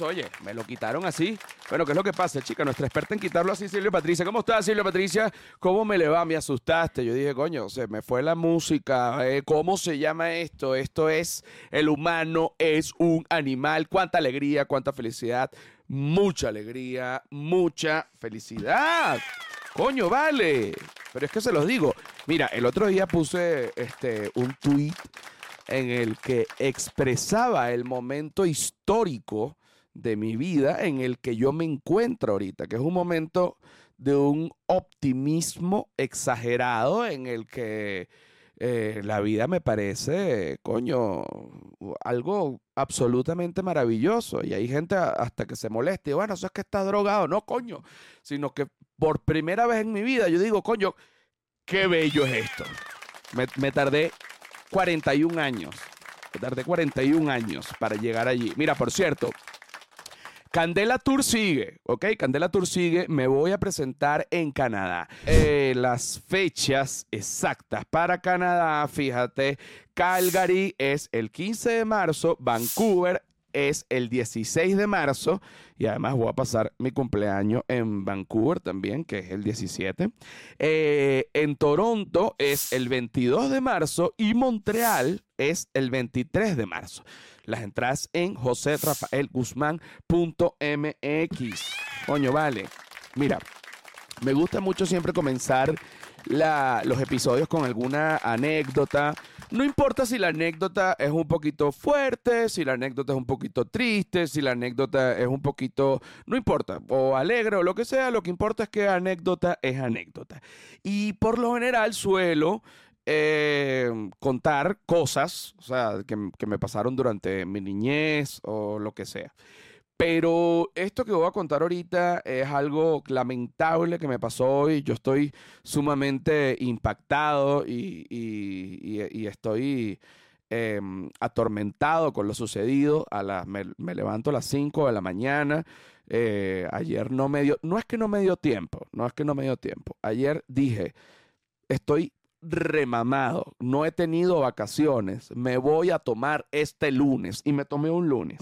Oye, me lo quitaron así. Bueno, ¿qué es lo que pasa, chica? Nuestra experta en quitarlo así, Silvia Patricia. ¿Cómo estás, Silvia Patricia? ¿Cómo me le va? Me asustaste. Yo dije, coño, se me fue la música. Eh, ¿Cómo se llama esto? Esto es, el humano es un animal. Cuánta alegría, cuánta felicidad. Mucha alegría, mucha felicidad. Coño, vale. Pero es que se los digo. Mira, el otro día puse este, un tweet en el que expresaba el momento histórico de mi vida en el que yo me encuentro ahorita, que es un momento de un optimismo exagerado en el que eh, la vida me parece, coño, algo absolutamente maravilloso. Y hay gente hasta que se moleste, bueno, eso es que está drogado, no, coño, sino que por primera vez en mi vida yo digo, coño, qué bello es esto. Me, me tardé 41 años. Me tardé 41 años para llegar allí. Mira, por cierto, Candela Tour sigue, ¿ok? Candela Tour sigue. Me voy a presentar en Canadá. Eh, las fechas exactas para Canadá, fíjate, Calgary es el 15 de marzo, Vancouver es el 16 de marzo y además voy a pasar mi cumpleaños en Vancouver también, que es el 17. Eh, en Toronto es el 22 de marzo y Montreal es el 23 de marzo. Las entradas en joserrafaelguzmán.mx. Coño, vale. Mira, me gusta mucho siempre comenzar los episodios con alguna anécdota no importa si la anécdota es un poquito fuerte, si la anécdota es un poquito triste, si la anécdota es un poquito, no importa, o alegre o lo que sea, lo que importa es que anécdota es anécdota. Y por lo general suelo eh, contar cosas, o sea, que, que me pasaron durante mi niñez o lo que sea. Pero esto que voy a contar ahorita es algo lamentable que me pasó hoy. Yo estoy sumamente impactado y, estoy em, atormentado con lo sucedido. Me, levanto a las 5 de la mañana. Eh, ayer no me dio, no es que no me dio tiempo, no es que no me dio tiempo. Ayer dije, estoy remamado, no he tenido vacaciones, me voy a tomar este lunes y me tomé un lunes.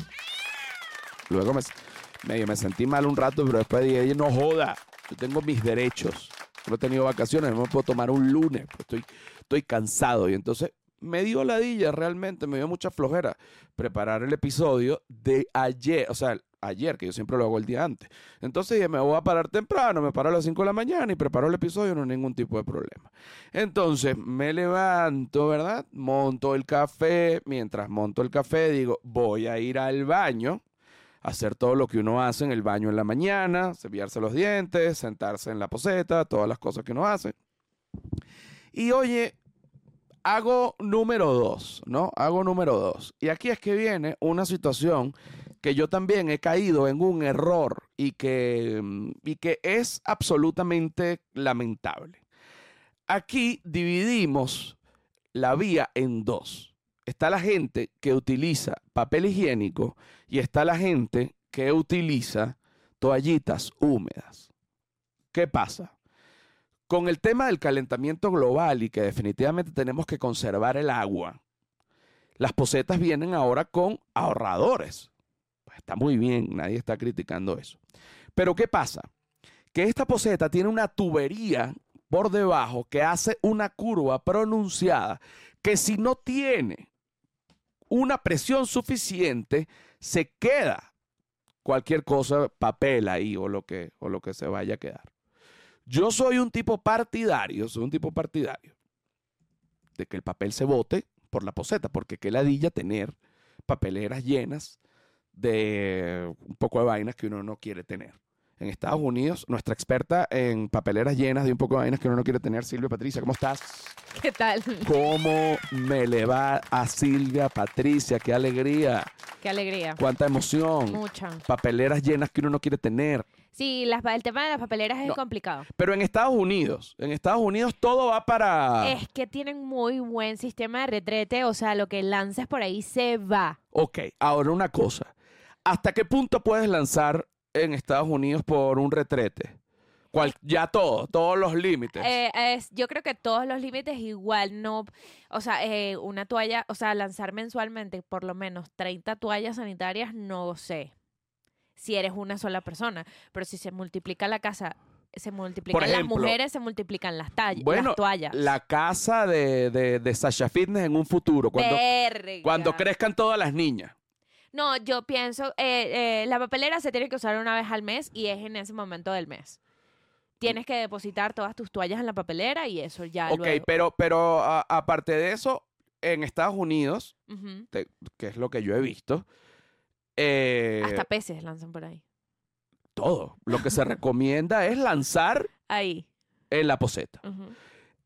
Luego me, medio me sentí mal un rato, pero después dije, no joda, yo tengo mis derechos. No he tenido vacaciones, no me puedo tomar un lunes, pues estoy, estoy cansado. Y entonces me dio ladilla realmente, me dio mucha flojera preparar el episodio de ayer, o sea, ayer, que yo siempre lo hago el día antes. Entonces dije, me voy a parar temprano, me paro a las 5 de la mañana y preparo el episodio, no hay ningún tipo de problema. Entonces me levanto, ¿verdad? Monto el café, mientras monto el café digo, voy a ir al baño hacer todo lo que uno hace en el baño en la mañana, cepillarse los dientes, sentarse en la poseta, todas las cosas que uno hace. Y oye, hago número dos, ¿no? Hago número dos. Y aquí es que viene una situación que yo también he caído en un error y que, y que es absolutamente lamentable. Aquí dividimos la vía en dos está la gente que utiliza papel higiénico y está la gente que utiliza toallitas húmedas. ¿Qué pasa? Con el tema del calentamiento global y que definitivamente tenemos que conservar el agua, las posetas vienen ahora con ahorradores. Pues está muy bien, nadie está criticando eso. Pero ¿qué pasa? Que esta poseta tiene una tubería por debajo que hace una curva pronunciada que si no tiene una presión suficiente, se queda cualquier cosa, papel ahí o lo que, o lo que se vaya a quedar. Yo soy un tipo partidario, soy un tipo partidario de que el papel se bote por la poseta, porque qué ladilla tener papeleras llenas de un poco de vainas que uno no quiere tener en Estados Unidos, nuestra experta en papeleras llenas de un poco de vainas que uno no quiere tener, Silvia Patricia. ¿Cómo estás? ¿Qué tal? ¿Cómo me le va a Silvia Patricia? ¡Qué alegría! ¡Qué alegría! ¡Cuánta emoción! Mucha. Papeleras llenas que uno no quiere tener. Sí, las, el tema de las papeleras es complicado. Pero en Estados Unidos, en Estados Unidos todo va para... Es que tienen muy buen sistema de retrete, o sea, lo que lances por ahí se va. Ok, ahora una cosa. ¿Hasta qué punto puedes lanzar en Estados Unidos por un retrete? ¿Cuál, ya todo, todos los límites. Eh, es, yo creo que todos los límites igual no, o sea, eh, una toalla, o sea, lanzar mensualmente por lo menos 30 toallas sanitarias, no sé. si eres una sola persona. Pero si se multiplica la casa, se multiplican ejemplo, las mujeres, se multiplican las, tallas, Bueno, las toallas. La casa de, de, de Sasha Fitness en un futuro, cuando, Verga. cuando crezcan todas las niñas. No, yo pienso, eh, eh, la papelera se tiene que usar una vez al mes y es en ese momento del mes. Tienes que depositar todas tus toallas en la papelera y eso ya Ok, luego. pero, pero a- aparte de eso, en Estados Unidos, te- que es lo que yo he visto, eh, Hasta peces lanzan por ahí. todo. Lo que se recomienda es lanzar Ahí. en la poseta.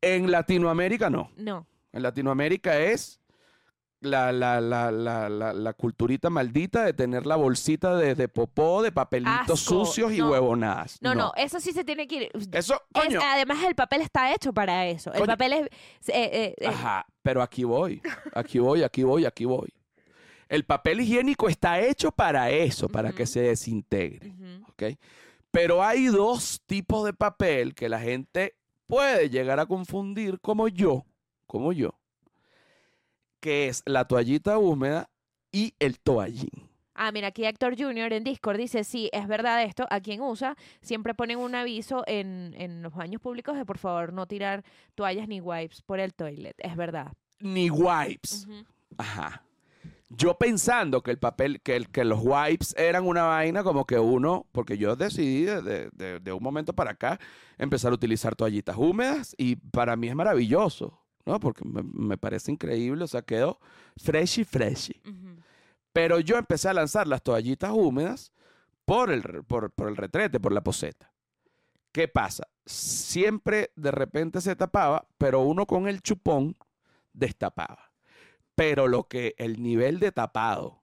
En Latinoamérica no. No. En Latinoamérica es la, la, la, la, culturita maldita de tener la bolsita de, de popó, de papelitos Asco, sucios y no. huevonadas. No, no, eso sí se tiene que ir. Eso, Es- coño. además, el papel está hecho para eso. El papel es. eh, eh, eh, Ajá, pero aquí voy, aquí voy, aquí voy, aquí voy. El papel higiénico está hecho para eso, para que se desintegre. Pero hay dos tipos de papel que la gente puede llegar a confundir como yo, como yo, que es la toallita húmeda y el toallín. Ah, mira, aquí Héctor Jr. en Discord dice, sí, es verdad esto, a quien usa, siempre ponen un aviso en, en los baños públicos de por favor no tirar toallas ni wipes por el toilet, es verdad. Ni wipes. Ajá. Yo pensando que el papel, que, el, que los wipes eran una vaina como que uno, porque yo decidí de, de- de- de un momento para acá empezar a utilizar toallitas húmedas y para mí es maravilloso, ¿no? Porque me, me parece increíble, o sea, quedó freshy, freshy. Pero yo empecé a lanzar las toallitas húmedas por el, por, por el retrete, por la poseta. ¿Qué pasa? Siempre de repente se tapaba, pero uno con el chupón destapaba. Pero lo que el nivel de tapado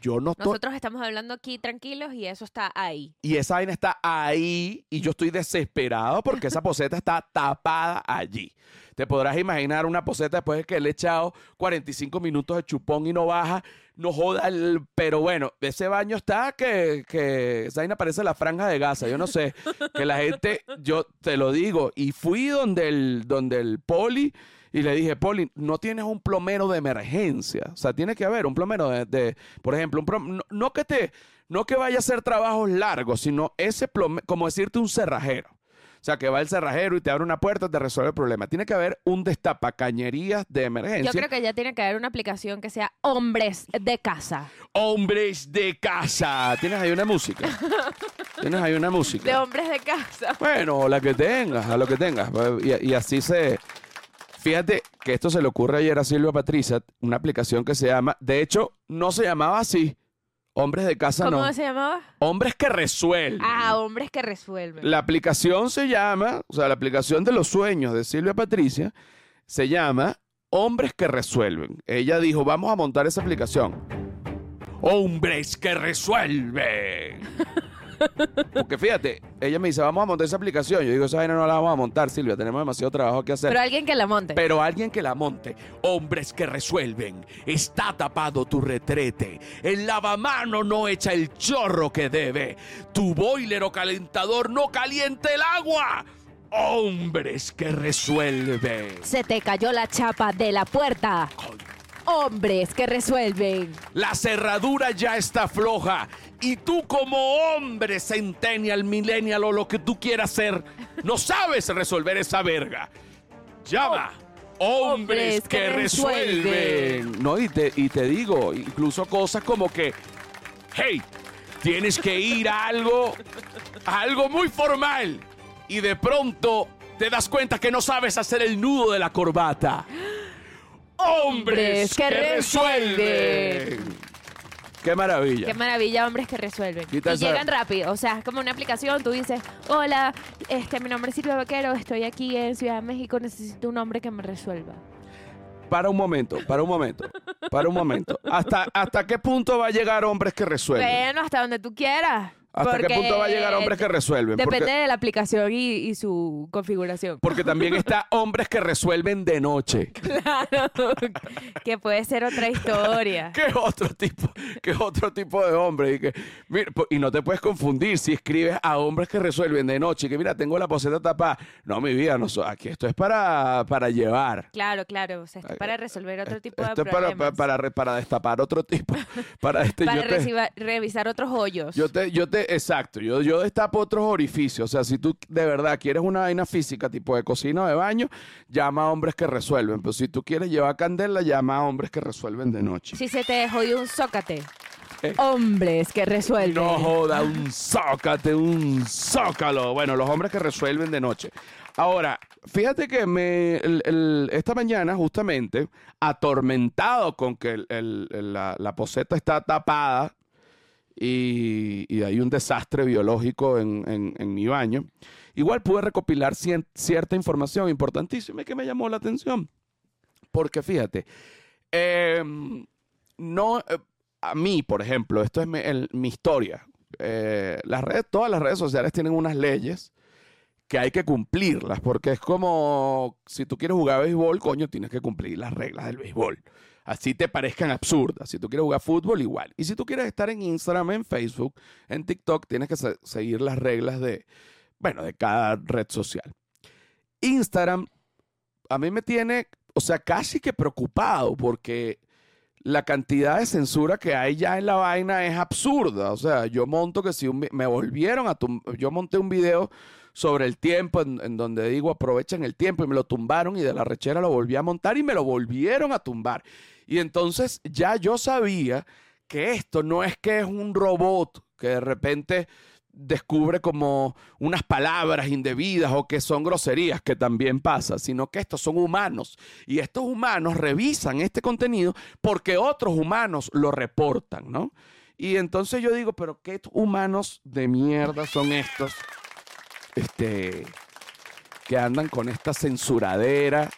yo no estoy, Nosotros estamos hablando aquí tranquilos y eso está ahí. y esa vaina está ahí, y yo estoy desesperado porque esa poseta está tapada allí. Te podrás imaginar una poseta después de que le he echado 45 minutos de chupón y no baja, no joda, el- pero bueno, ese baño está que, que esa vaina parece la franja de Gaza, yo no sé, que la gente, yo te lo digo, y fui donde el, donde el poli y le dije, poli, no tienes un plomero de emergencia, o sea, tiene que haber un plomero de, de- por ejemplo, un plom- no, no que te, no que vaya a hacer trabajos largos, sino ese plomero, como decirte un cerrajero. O sea, que va el cerrajero y te abre una puerta, te resuelve el problema. Tiene que haber un destapacañerías de emergencia. Yo creo que ya tiene que haber una aplicación que sea hombres de casa. Hombres de casa. Tienes ahí una música. Tienes ahí una De música. hombres de casa. Bueno, la que tengas, a lo que tengas. Y, y así se. Fíjate que esto se le ocurre ayer a Silvia Patricia, una aplicación que se llama. De hecho, no se llamaba así. Hombres de casa ¿Cómo no. se llamaba? Hombres que resuelven. Ah, hombres que resuelven. La aplicación se llama, o sea, la aplicación de los sueños de Silvia Patricia se llama Hombres que Resuelven. Ella dijo, vamos a montar esa aplicación. Hombres que resuelven. Porque fíjate, ella me dice, vamos a montar esa aplicación. Yo digo, esa vaina no la vamos a montar, Silvia, tenemos demasiado trabajo que hacer. Pero alguien que la monte. Pero alguien que la monte. Hombres que resuelven. Está tapado tu retrete. El lavamano no echa el chorro que debe. Tu boiler o calentador no calienta el agua. Hombres que resuelven. Se te cayó la chapa de la puerta. Hombres que resuelven. La cerradura ya está floja. Y tú como hombre centennial, millennial o lo que tú quieras ser, no sabes resolver esa verga. Llama. Hombres, Hombres que, que resuelven. resuelven. No, y te, y te digo, incluso cosas como que, hey, tienes que ir a algo, a algo muy formal. Y de pronto te das cuenta que no sabes hacer el nudo de la corbata. Hombres que resuelven. Qué maravilla. Qué maravilla, hombres que resuelven. Quita y esa- llegan rápido. O sea, es como una aplicación. Tú dices, hola, este, mi nombre es Silvia Vaquero, estoy aquí en Ciudad de México, necesito un hombre que me resuelva. Para un momento, para un momento, para un momento. ¿Hasta, hasta qué punto va a llegar hombres que resuelven? Bueno, hasta donde tú quieras. ¿Hasta qué punto va a llegar hombres que resuelven? Depende Porque, de la aplicación y, y su configuración. porque también está hombres que resuelven de noche. Claro, que puede ser otra historia. ¿Qué otro tipo? ¿Qué otro tipo de hombre? Y, que, mira, po- y no te puedes confundir si escribes a hombres que resuelven de noche, que mira, tengo la poseta tapada. No, mi vida, no, so- aquí esto es para, para llevar. Claro, claro. O sea, esto es para resolver otro tipo de Esto es para, problemas. para, para, re- para destapar otro tipo. Para este, Para yo te- reciba- revisar otros hoyos. Yo te, yo te, exacto, yo, yo destapo otros orificios. O sea, si tú de verdad quieres una vaina física, tipo de cocina o de baño, llama a hombres que resuelven. Pero si tú quieres llevar candela, llama a hombres que resuelven de noche. Si se te jodió un zócate. Eh. Hombres que resuelven. No joda, un zócate, un zócalo. Bueno, los hombres que resuelven de noche. Ahora, fíjate que me, el- el- esta mañana, justamente, atormentado con que el- la poseta está tapada y, y hay un desastre biológico en, en- mi baño, igual pude recopilar cien- cierta información importantísima que me llamó la atención. Porque fíjate, em, no, eh, a mí, por ejemplo, esto es mi, historia. Eh, las redes, todas las redes sociales tienen unas leyes que hay que cumplirlas, porque es como si tú quieres jugar béisbol, coño, tienes que cumplir las reglas del béisbol. Así te parezcan absurdas. Si tú quieres jugar fútbol, igual. Y si tú quieres estar en Instagram, en Facebook, en TikTok, tienes que se- seguir las reglas de, bueno, de cada red social. Instagram a mí me tiene, o sea, casi que preocupado porque la cantidad de censura que hay ya en la vaina es absurda. O sea, yo monto que si me volvieron a tum- yo monté un video sobre el tiempo en, donde digo aprovechen el tiempo y me lo tumbaron y de la rechera lo volví a montar y me lo volvieron a tumbar. Y entonces ya yo sabía que esto no es que es un robot que de repente descubre como unas palabras indebidas o que son groserías, que también pasa, sino que estos son humanos. Y estos humanos revisan este contenido porque otros humanos lo reportan, ¿no? Y entonces yo digo, pero ¿qué humanos de mierda son estos? Este, que andan con esta censuradera.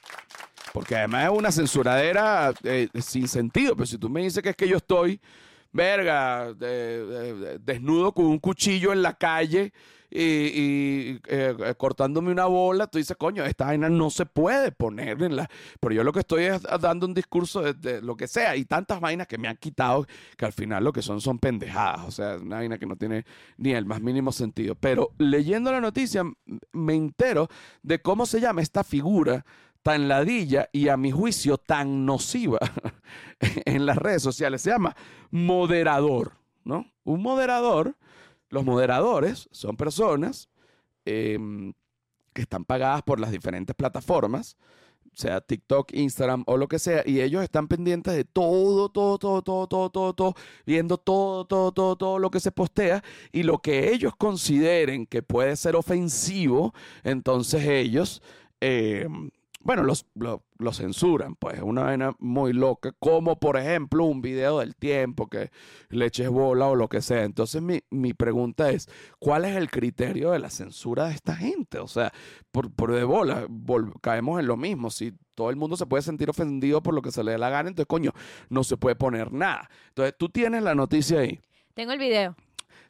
Porque además es una censuradera eh, sin sentido. Pero si tú me dices que es que yo estoy, verga, de- de- de- desnudo con un cuchillo en la calle y, eh, eh, cortándome una bola, tú dices, coño, esta vaina no se puede poner en la... Pero yo lo que estoy es dando un discurso de, de lo que sea. Y tantas vainas que me han quitado que al final lo que son son pendejadas. O sea, una vaina que no tiene ni el más mínimo sentido. Pero leyendo la noticia me entero de cómo se llama esta figura tan ladilla y a mi juicio tan nociva en las redes sociales. Se llama moderador, ¿no? Un moderador, los moderadores son personas em, que están pagadas por las diferentes plataformas, sea TikTok, Instagram o lo que sea, y ellos están pendientes de todo, todo, todo, todo, todo, todo, todo, viendo todo, todo, todo, todo lo que se postea y lo que ellos consideren que puede ser ofensivo, entonces ellos, em, bueno, los, lo, lo censuran, pues, una vaina muy loca, como por ejemplo un video del tiempo que le eches bola o lo que sea. Entonces mi, mi pregunta es, ¿cuál es el criterio de la censura de esta gente? O sea, por, por de bola, caemos en lo mismo. Si todo el mundo se puede sentir ofendido por lo que se le dé la gana, entonces, coño, no se puede poner nada. Entonces, tú tienes la noticia ahí. Tengo el video.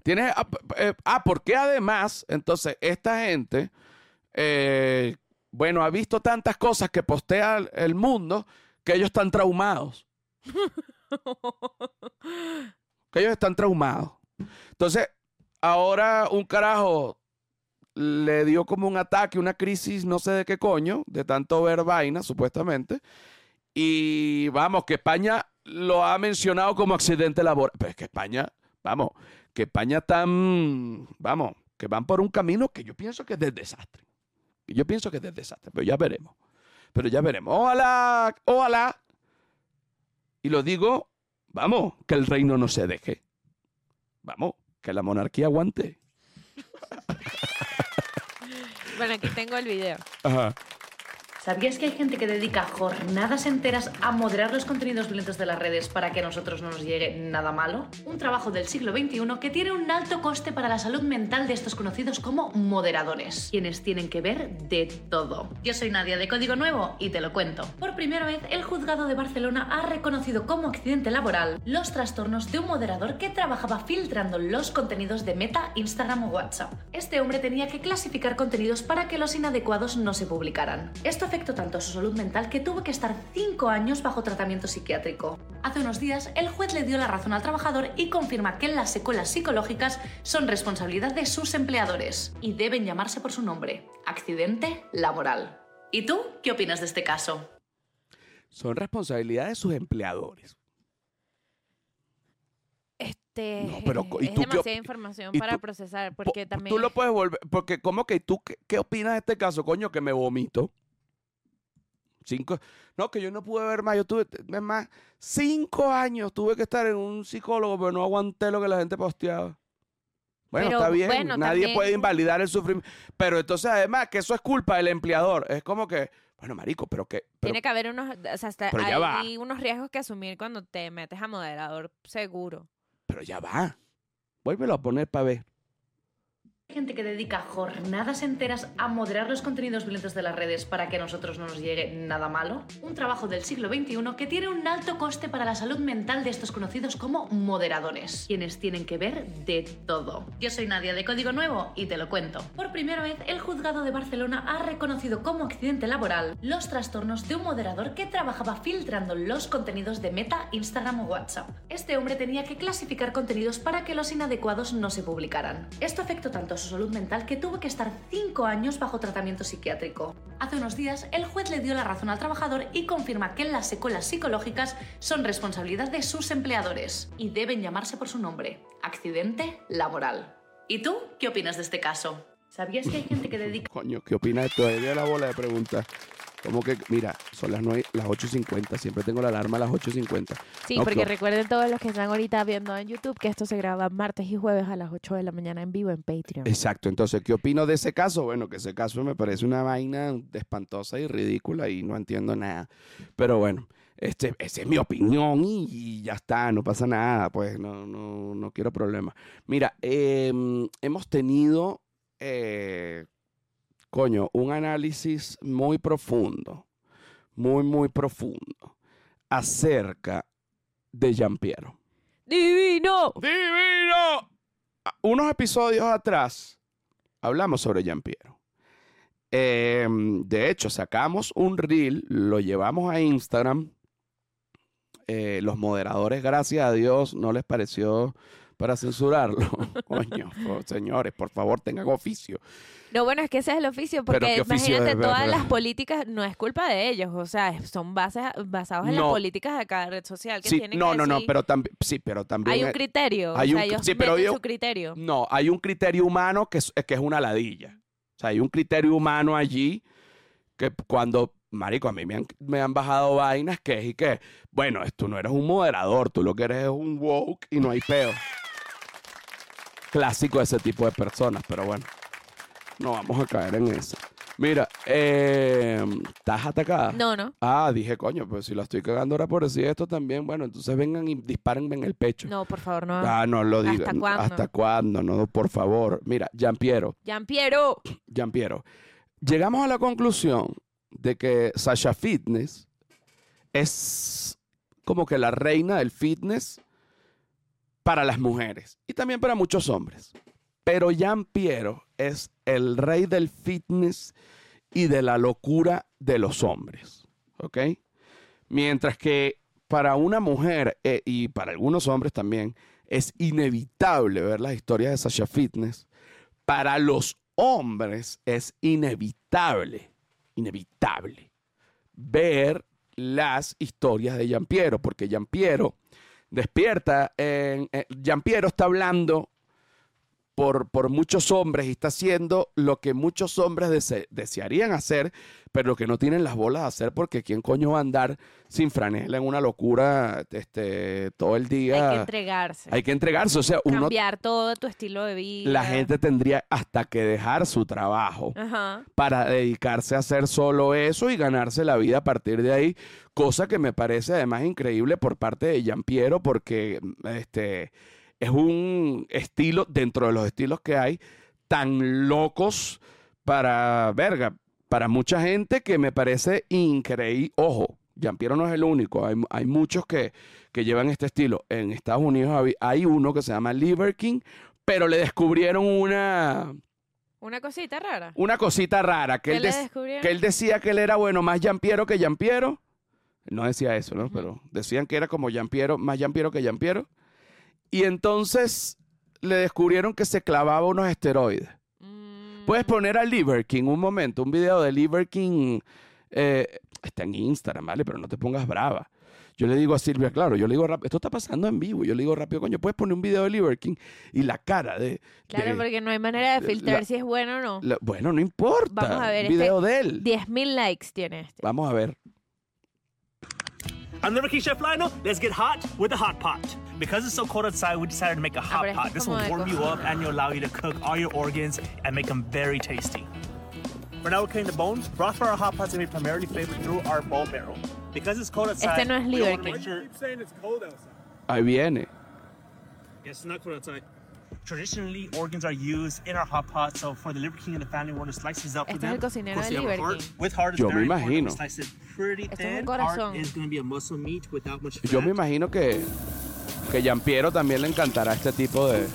Tienes, ah, eh, ah, porque además, entonces, esta gente, eh, bueno, ha visto tantas cosas que postea el- mundo que ellos están traumados. Que ellos están traumados. Entonces, ahora un carajo le dio como un ataque, una crisis, no sé de qué coño, de tanto ver vaina, supuestamente. Y vamos, que España lo ha mencionado como accidente laboral. Pero es que España, vamos, que España tan, vamos, que van por un camino que yo pienso que es de desastre. Yo pienso que es de desastre, pero ya veremos. Pero ya veremos. Ojalá, ojalá. Y lo digo, vamos, que el reino no se deje. Vamos, que la monarquía aguante. Bueno, aquí tengo el video. Ajá. ¿Sabías que hay gente que dedica jornadas enteras a moderar los contenidos violentos de las redes para que a nosotros no nos llegue nada malo? Un trabajo del siglo XXI que tiene un alto coste para la salud mental de estos conocidos como moderadores, quienes tienen que ver de todo. Yo soy Nadia de Código Nuevo y te lo cuento. Por primera vez, el juzgado de Barcelona ha reconocido como accidente laboral los trastornos de un moderador que trabajaba filtrando los contenidos de Meta, Instagram o WhatsApp. Este hombre tenía que clasificar contenidos para que los inadecuados no se publicaran. Esto afectó tanto a su salud mental que tuvo que estar 5 años bajo tratamiento psiquiátrico. Hace unos días, el juez le dio la razón al trabajador y confirma que las secuelas psicológicas son responsabilidad de sus empleadores y deben llamarse por su nombre, accidente laboral. ¿Y tú qué opinas de este caso? Son responsabilidad de sus empleadores. Este, No, pero, ¿y es tú qué op- demasiada información y para tú- procesar, Po- porque también... Tú lo puedes volver, porque ¿cómo que tú, qué, qué opinas de este caso, coño? Que me vomito. Cinco, no, que yo no pude ver más, yo tuve, es más, cinco años tuve que estar en un psicólogo, pero no aguanté lo que la gente posteaba. Bueno, Pero, está bien, bueno, nadie también- puede invalidar el sufrimiento. Pero entonces, además, que eso es culpa del empleador. Es como que, bueno, marico, pero que... pero- Tiene que haber unos, o sea, hasta- va. hay unos riesgos que asumir cuando te metes a moderador seguro. pero ya va. Vuélvelo a poner para ver. Gente que dedica jornadas enteras a moderar los contenidos violentos de las redes para que a nosotros no nos llegue nada malo. Un trabajo del siglo XXI que tiene un alto coste para la salud mental de estos conocidos como moderadores, quienes tienen que ver de todo. Yo soy Nadia de Código Nuevo y te lo cuento. Por primera vez, el juzgado de Barcelona ha reconocido como accidente laboral los trastornos de un moderador que trabajaba filtrando los contenidos de Meta, Instagram o WhatsApp. Este hombre tenía que clasificar contenidos para que los inadecuados no se publicaran. Esto afectó tanto su salud mental que tuvo que estar 5 años bajo tratamiento psiquiátrico. Hace unos días, el juez le dio la razón al trabajador y confirma que las secuelas psicológicas son responsabilidad de sus empleadores y deben llamarse por su nombre, accidente laboral. ¿Y tú qué opinas de este caso? ¿Sabías que hay gente que dedica Coño, ¿qué opinas de esto? La bola de preguntas. Como que, mira, son las, 9, las 8.50. Siempre tengo la alarma a las 8.50. Sí, No, porque claro. recuerden todos los que están ahorita viendo en YouTube que esto se graba martes y jueves a las 8 de la mañana en vivo en Patreon. Exacto. Entonces, ¿qué opino de ese caso? Bueno, que ese caso me parece una vaina espantosa y ridícula y no entiendo nada. Pero bueno, este, esa es mi opinión y, y ya está, no pasa nada. Pues no, no, no quiero problemas. Mira, em, hemos tenido, eh, coño, un análisis muy profundo, muy, muy profundo acerca de Giampiero. ¡Divino! ¡Divino! A- Unos episodios atrás hablamos sobre Giampiero. Eh, de hecho, sacamos un reel, lo llevamos a Instagram. Eh, los moderadores, gracias a Dios, no les pareció para censurarlo. Coño, señores, por favor, tengan oficio. No, bueno, es que ese es el oficio, porque ¿qué oficio imagínate, es? todas las políticas no es culpa de ellos, o sea, son bases, basados en las No. políticas de cada red social que Sí, tienen no, que no, no, decir- pero también, sí, pero también Hay un criterio, hay o sea, un- ellos sí, pero yo- su criterio. No, hay un criterio humano que es, que es una ladilla. O sea, hay un criterio humano allí que cuando, marico, a mí me han, me han bajado vainas que es y que, bueno, tú no eres un moderador, tú lo que eres es un woke y no hay peo. Clásico de ese tipo de personas, pero bueno, no vamos a caer en eso. Mira, eh, ¿estás atacada? No, no, Ah, dije, coño, pues si la estoy cagando ahora por decir esto también, bueno, entonces vengan y dispárenme en el pecho. no, por favor, no. Ah, no lo ¿Hasta digan. cuándo? ¿Hasta cuándo? No, por favor. Mira, Giampiero, Giampiero, Giampiero. Llegamos a la conclusión de que Sasha Fitness es como que la reina del fitness para las mujeres y también para muchos hombres. Pero Giampiero es el rey del fitness y de la locura de los hombres. ¿Ok? Mientras que para una mujer eh, y para algunos hombres también es inevitable ver las historias de Sasha Fitness. Para los hombres es inevitable, inevitable ver las historias de Giampiero, porque Giampiero despierta, en, eh, Giampiero está hablando por, por muchos hombres y está haciendo lo que muchos hombres dese- desearían hacer, pero que no tienen las bolas de hacer porque quién coño va a andar sin franela en una locura este, todo el día. Hay que entregarse. Hay que entregarse, o sea, uno, cambiar todo tu estilo de vida. la gente tendría hasta que dejar su trabajo Ajá. para dedicarse a hacer solo eso y ganarse la vida a partir de ahí, cosa que me parece además increíble por parte de Piero porque este es un estilo dentro de los estilos que hay tan locos para verga, para mucha gente que me parece increíble. Ojo, Piero no es el único, hay, hay muchos que, que llevan este estilo. En Estados Unidos hay- uno que se llama Liver King, pero le descubrieron una Una cosita rara. una cosita rara, que ¿Qué él, descubrieron? que él decía que él era, bueno, más Jampiero que Jampiero. No decía eso, ¿no? Pero decían que era como Jampiero, más Jampiero que Jampiero. Y entonces le descubrieron que se clavaba unos esteroides. Mm, Puedes poner a Liver King un momento, un video de Liver King. eh, está en Instagram, ¿vale? Pero no te pongas brava. Yo le digo a Silvia, claro, yo le digo rápido, esto está pasando en vivo. Yo le digo rápido, coño, puedes poner un video de Liver King y la cara de. Claro, de- porque no hay manera de filtrar la- si es bueno o no. la- bueno, no importa. Vamos a ver, un video de él. 10.000 likes tiene este. Vamos a ver. I'm Liver King Chef Lionel. Let's get hot with a hot pot. Because it's so cold outside, we decided to make a hot pero pot. This will warm you up and will allow you to cook all your organs and make them very tasty. For now, we're cutting the bones. Broth for our hot pot's gonna be primarily flavored through our bone marrow. Because it's cold outside, Este no es we Liver wanna make King. sure. saying it's cold outside. Ahí viene. Yes, it's not cold outside. Traditionally, organs are used in our hot pot. So for the Liver King and the family, we want to slice these up for Este es them. el cocinero Of course, de we have a Liver heart. King. With heart, it's Yo me very important imagino. slice it pretty Esto thin. corazón. Heart is going to be a muscle meat without much fat. Yo me imagino que, que Piero también le encantará este tipo de.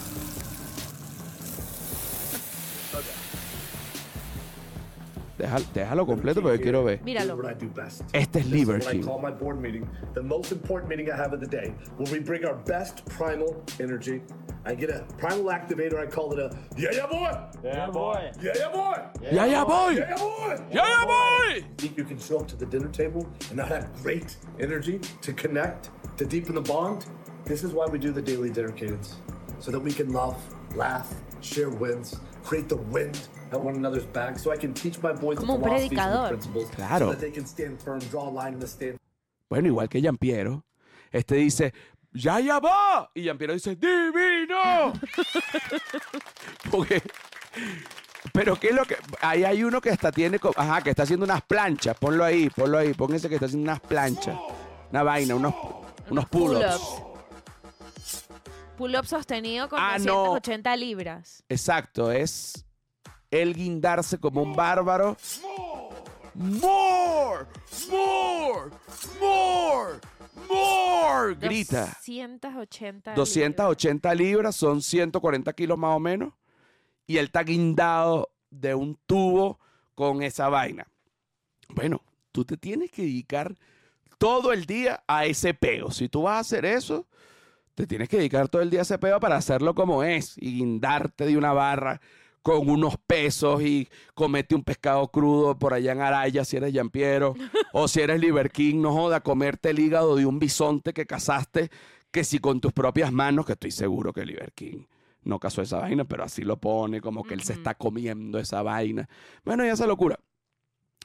Deja- déjalo completo porque quiero ver. Míralo. What I. Este es This Liver is what I call my board meeting, the most important meeting I have of the day, where we bring our best primal energy. I get a primal activator. I call it a yeah yeah boy, Yeah, boy. yeah yeah boy, ¡Ya, ya voy! yeah yeah boy. ¡Ya, ya voy! Think you can show up to the dinner table and not have great energy to connect, to deepen the bond? This is why we do the daily dinner cadence, so that we can love, laugh, share wins, create the wind at one another's back, so I can teach my boys the Como un philosophies and the predicador. principles, Claro. so that they can stand firm, draw a line in the stand. Bueno, igual que Piero. Este dice, ¡ya, ya va! Y Piero dice, ¡divino! Porque. Pero ¿qué es lo que.? Ahí hay uno que hasta tiene. Ajá, que está haciendo unas planchas. Ponlo ahí, ponlo ahí. Pónganse que está haciendo unas planchas. Una vaina, unos, unos pull-ups. Pull-ups. Pull-up sostenido con Ah, no. 280 libras. Exacto, es el guindarse como un bárbaro. More, more, more, more, grita. 280 libras. 280 libras, son 140 kilos más o menos. Y él está guindado de un tubo con esa vaina. Bueno, tú te tienes que dedicar todo el día a ese peo. Si tú vas a hacer eso, te tienes que dedicar todo el día a ese peo para hacerlo como es y guindarte de una barra con unos pesos y comete un pescado crudo por allá en Araya si eres Yampiero o si eres King, no joda, comerte el hígado de un bisonte que cazaste que si con tus propias manos, que estoy seguro que King no cazó esa vaina, pero así lo pone, como que él se está comiendo esa vaina. Bueno, y esa locura.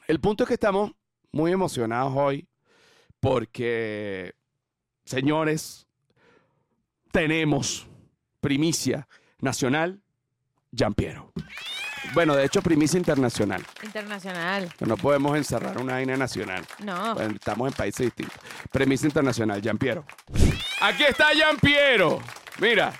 El punto es que estamos muy emocionados hoy porque, señores, tenemos primicia nacional, Piero. Bueno, de hecho, primicia internacional. Internacional. No podemos encerrar una vaina nacional. No. Bueno, estamos en países distintos. Premisa internacional, Piero. Aquí está Piero. Mira.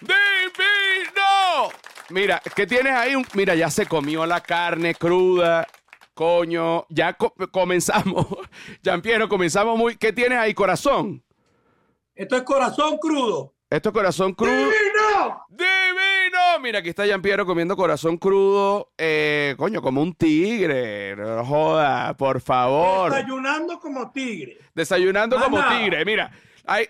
¡Divino! Mira, ¿qué tienes ahí? Mira, ya se comió la carne cruda. Coño, ya co- comenzamos. Piero, comenzamos muy. ¿Qué tienes ahí, corazón? Esto es corazón crudo. Esto es corazón crudo. ¡Divino! ¡Divino! Mira, aquí está Piero comiendo corazón crudo. Eh, coño, como un tigre. No joda, por favor. Desayunando como tigre. Desayunando como tigre. Mira,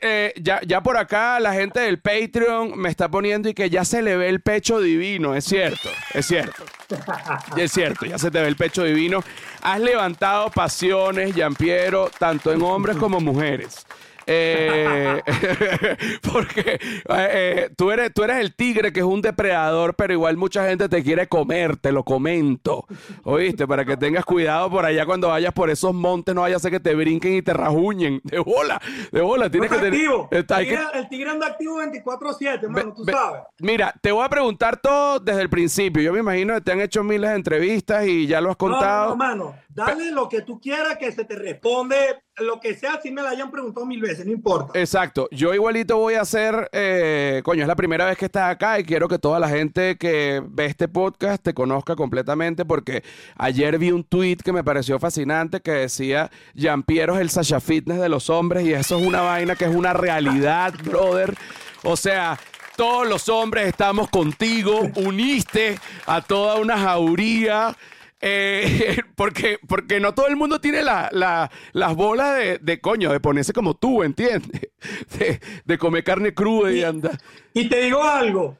eh, ya, ya por acá la gente del Patreon me está poniendo y que ya se le ve el pecho divino. Es cierto, es cierto. Es cierto, ya se te ve el pecho divino. Has levantado pasiones, Piero, tanto en hombres como mujeres. Eh, porque eh, eh, tú, eres, tú eres el tigre que es un depredador, pero igual mucha gente te quiere comer, te lo comento. ¿Oíste? Para que tengas cuidado por allá cuando vayas por esos montes, no vaya a ser que te brinquen y te rajuñen. De bola, de bola. Tienes No que tener- está- el, que- tigre, el tigre anda activo 24-7, Ve- hermano, tú sabes. Mira, te voy a preguntar todo desde el principio. Yo me imagino que te han hecho miles de entrevistas y ya lo has no, contado. no, mano, dale lo que tú quieras que se te responde, lo que sea, si me la hayan preguntado mil veces, no importa. Exacto, yo igualito voy a hacer, eh, coño, es la primera vez que estás acá y quiero que toda la gente que ve este podcast te conozca completamente porque ayer vi un tweet que me pareció fascinante que decía, Jean-Pierre es el Sasha Fitness de los hombres y eso es una vaina que es una realidad, brother. O sea... Todos los hombres estamos contigo, uniste a toda una jauría. Eh, porque, porque no todo el mundo tiene la- la- las bolas de, de coño, de ponerse como tú, ¿entiendes? De, de comer carne cruda y andar. Y te digo algo,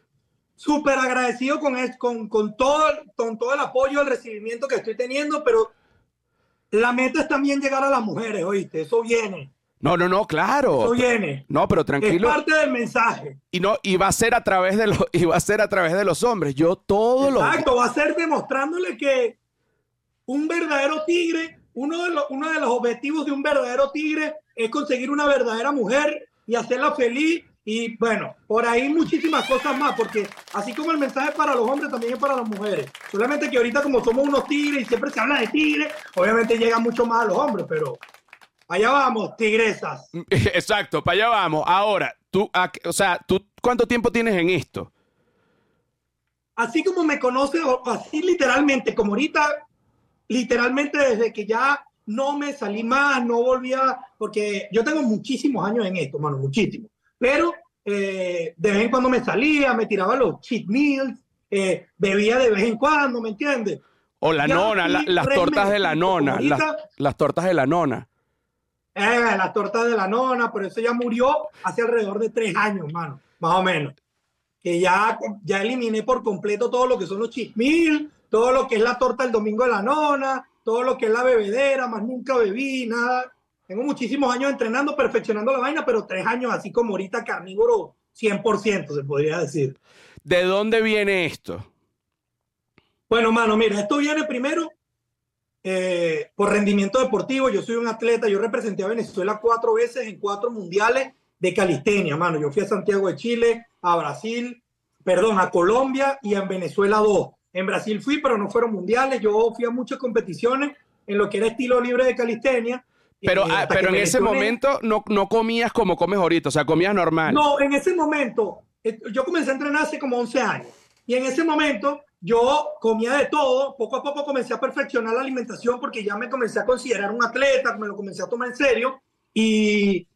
súper agradecido con, es- con, con, todo, con todo el apoyo, el recibimiento que estoy teniendo, pero la meta es también llegar a las mujeres, ¿oíste? Eso viene, No, no, no, claro. eso viene. No, pero Es tranquilo. parte del mensaje. Y no, y va a ser a través de los, y va a ser a través de los hombres. Yo todos los Exacto, va a ser demostrándole que un verdadero tigre, uno de, los, uno de los objetivos de un verdadero tigre es conseguir una verdadera mujer y hacerla feliz. Y bueno, por ahí muchísimas cosas más, porque así como el mensaje es para los hombres, también es para las mujeres. Solamente que ahorita como somos unos tigres y siempre se habla de tigres, obviamente llega mucho más a los hombres, pero allá vamos, tigresas. Exacto, para allá vamos. Ahora, tú, o sea, tú, ¿cuánto tiempo tienes en esto? así como me conoce, así literalmente, como ahorita, literalmente desde que ya no me salí más, no volvía, porque yo tengo muchísimos años en esto, mano, muchísimos. Pero eh, de vez en cuando me salía, me tiraba los cheat meals, eh, bebía de vez en cuando, ¿me entiendes? O la nona, la- las tortas de la nona, las, las tortas de la nona. Eh, la torta de la nona, pero eso ya murió hace alrededor de tres años, mano, más o menos. Que ya, ya eliminé por completo todo lo que son los chismil, todo lo que es la torta el domingo de la nona, todo lo que es la bebedera, más nunca bebí, nada. Tengo muchísimos años entrenando, perfeccionando la vaina, pero tres años así como ahorita carnívoro 100%, se podría decir. ¿De dónde viene esto? Bueno, mano, mira, esto viene primero eh, por rendimiento deportivo. Yo soy un atleta, yo representé a Venezuela cuatro veces en cuatro mundiales de calistenia, mano. Yo fui a Santiago de Chile, a Brasil, perdón, a Colombia y en Venezuela dos. En Brasil fui, pero no fueron mundiales. Yo fui a muchas competiciones en lo que era estilo libre de calistenia. Pero, Eh, ah, pero en ese lesioné. momento no, no comías como comes ahorita, o sea, comías normal. No, en ese momento, eh, yo comencé a entrenar hace como 11 años. Y en ese momento yo comía de todo. Poco a poco comencé a perfeccionar la alimentación porque ya me comencé a considerar un atleta, me lo comencé a tomar en serio. Y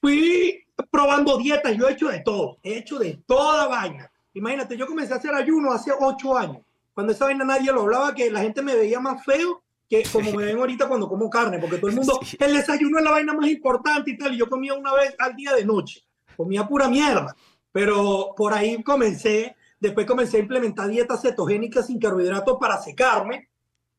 fui probando dietas. Yo he hecho de todo. He hecho de toda vaina. Imagínate, yo comencé a hacer ayuno hace 8 años. Cuando esa vaina nadie lo hablaba, que la gente me veía más feo que como me ven ahorita cuando como carne, porque todo el mundo, Sí. el desayuno es la vaina más importante y tal, y yo comía una vez al día de noche, comía pura mierda, pero por ahí comencé, después comencé a implementar dietas cetogénicas sin carbohidratos para secarme,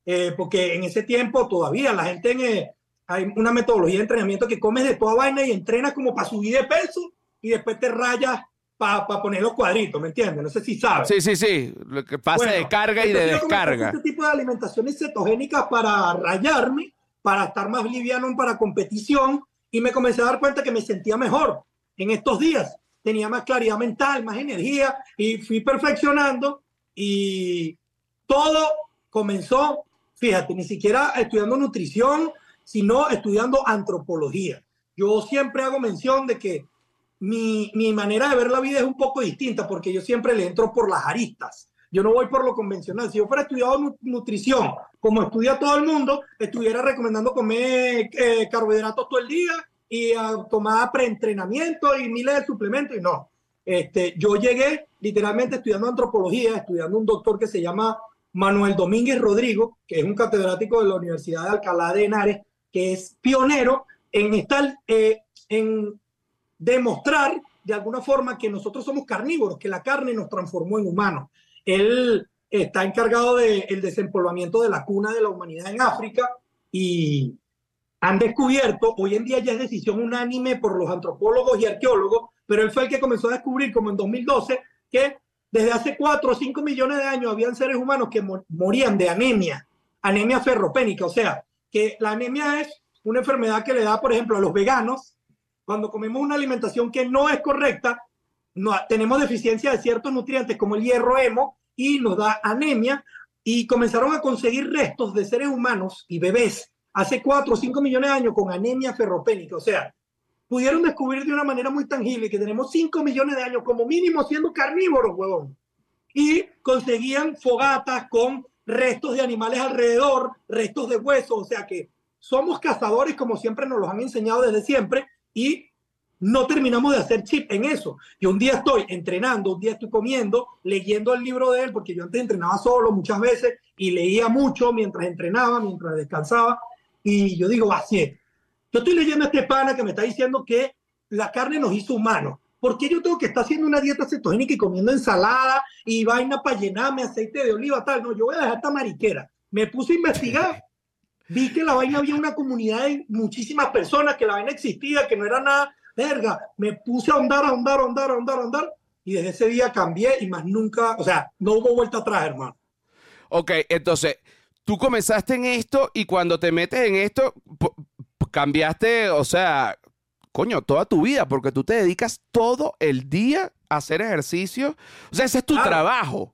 eh, porque en ese tiempo todavía la gente en, eh, hay una metodología de entrenamiento que comes de toda vaina y entrenas como para subir de peso y después te rayas para poner los cuadritos, ¿me entiendes? No sé si sabes. Sí, sí, sí. Lo que pasa Bueno, de carga y de descarga. Este tipo de alimentaciones cetogénicas para rayarme, para estar más liviano para competición y me comencé a dar cuenta que me sentía mejor en estos días. Tenía más claridad mental, más energía y fui perfeccionando y todo comenzó, fíjate, ni siquiera estudiando nutrición, sino estudiando antropología. Yo siempre hago mención de que mi, mi manera de ver la vida es un poco distinta porque yo siempre le entro por las aristas. Yo no voy por lo convencional. Si yo fuera estudiado nu- nutrición, como estudia todo el mundo, estuviera recomendando comer eh, carbohidratos todo el día y ah, tomar preentrenamiento y miles de suplementos. Y no. Este, yo llegué literalmente estudiando antropología, estudiando un doctor que se llama Manuel Domínguez Rodrigo, que es un catedrático de la Universidad de Alcalá de Henares, que es pionero en estar eh, en demostrar de alguna forma que nosotros somos carnívoros, que la carne nos transformó en humanos. Él está encargado del desempolvamiento de la cuna de la humanidad en África y han descubierto, hoy en día ya es decisión unánime por los antropólogos y arqueólogos, pero él fue el que comenzó a descubrir, como en 2012, que desde hace 4 o 5 millones de años habían seres humanos que morían de anemia, anemia ferropénica, o sea, que la anemia es una enfermedad que le da, por ejemplo, a los veganos, cuando comemos una alimentación que no es correcta, no, tenemos deficiencia de ciertos nutrientes como el hierro hemo y nos da anemia y comenzaron a conseguir restos de seres humanos y bebés hace 4 o 5 millones de años con anemia ferropénica. O sea, pudieron descubrir de una manera muy tangible que tenemos 5 millones de años como mínimo siendo carnívoros, huevón. Y conseguían fogatas con restos de animales alrededor, restos de huesos. O sea que somos cazadores como siempre nos los han enseñado desde siempre y no terminamos de hacer chip en eso. Yo un día estoy entrenando, un día estoy comiendo, leyendo el libro de él, porque yo antes entrenaba solo muchas veces y leía mucho mientras entrenaba, mientras descansaba. Y yo digo, así es. Yo estoy leyendo a este pana que me está diciendo que la carne nos hizo humanos. ¿Por qué yo tengo que estar haciendo una dieta cetogénica y comiendo ensalada y vaina para llenarme aceite de oliva tal? No, yo voy a dejar esta mariquera. Me puse a investigar. Vi que la vaina había una comunidad de muchísimas personas, que la vaina existía, que no era nada verga, me puse a ahondar, a ahondar, a ahondar, a ahondar, a ahondar, y desde ese día cambié y más nunca, o sea, no hubo vuelta atrás, hermano. Ok, entonces, tú comenzaste en esto y cuando te metes en esto, cambiaste, o sea, coño, toda tu vida, porque tú te dedicas todo el día a hacer ejercicio. O sea, ese es tu trabajo.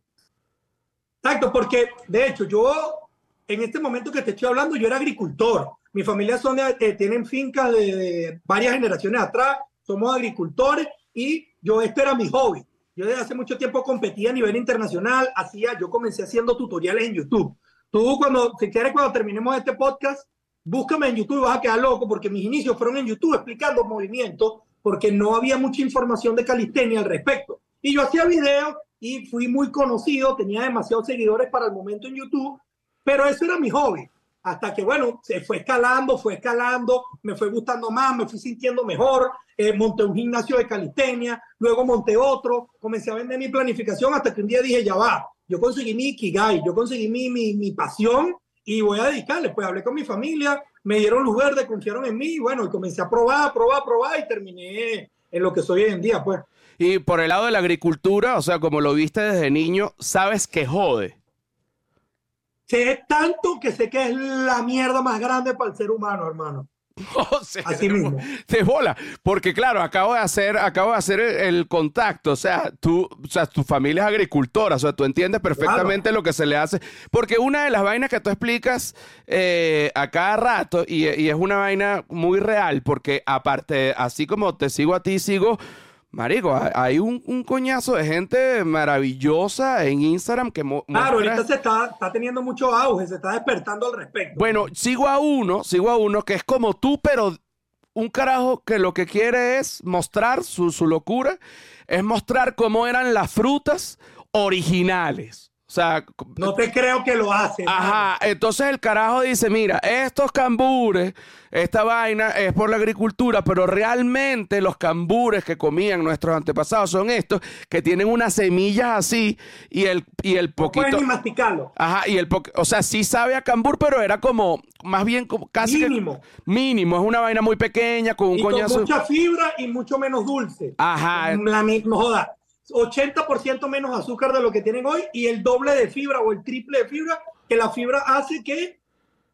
Exacto, porque de hecho yo, en este momento que te estoy hablando, yo era agricultor. Mi familia son eh, tienen fincas de, varias generaciones atrás, somos agricultores y yo, este era mi hobby. Yo desde hace mucho tiempo competía a nivel internacional, hacía, yo comencé haciendo tutoriales en YouTube. Tú cuando, si quieres, cuando terminemos este podcast, búscame en YouTube y vas a quedar loco porque mis inicios fueron en YouTube explicando movimientos porque no había mucha información de calistenia al respecto. Y yo hacía videos y fui muy conocido, tenía demasiados seguidores para el momento en YouTube, pero eso era mi hobby hasta que, bueno, se fue escalando, fue escalando, me fue gustando más, me fui sintiendo mejor, eh, monté un gimnasio de calistenia, luego monté otro, comencé a vender mi planificación hasta que un día dije, ya va, yo conseguí mi Ikigai, yo conseguí mi, mi, mi pasión y voy a dedicarle. Pues hablé con mi familia, me dieron luz verde, confiaron en mí y bueno, y comencé a probar, probar, probar y terminé en lo que soy hoy en día, pues. Y por el lado de la agricultura, o sea, como lo viste desde niño, sabes que jode. Sé tanto que sé que es la mierda más grande para el ser humano, hermano. Así mismo. Te bola. Porque, claro, acabo de hacer, acabo de hacer el, contacto. O sea, tú, o sea, tu familia es agricultora. O sea, tú entiendes perfectamente lo que se le hace. Porque una de las vainas que tú explicas eh, a cada rato, y, y es una vaina muy real, porque aparte, así como te sigo a ti, sigo Marico, hay un, coñazo de gente maravillosa en Instagram que Claro, ahorita se está, está, teniendo mucho auge, se está despertando al respecto. Bueno, sigo a uno, sigo a uno que es como tú, pero un carajo que lo que quiere es mostrar su, su locura, es mostrar cómo eran las frutas originales. O sea, no te creo que lo hace. Ajá, entonces el carajo dice, mira, estos cambures, esta vaina es por la agricultura, pero realmente los cambures que comían nuestros antepasados son estos, que tienen unas semillas así y el, y el poquito... No pueden masticarlo. Ajá, y el o sea, sí sabe a cambur, pero era como, más bien como casi... Mínimo. mínimo, es una vaina muy pequeña con un y coñazo... Con mucha fibra y mucho menos dulce. Ajá. La, no joda 80% menos azúcar de lo que tienen hoy y el doble de fibra o el triple de fibra, que la fibra hace que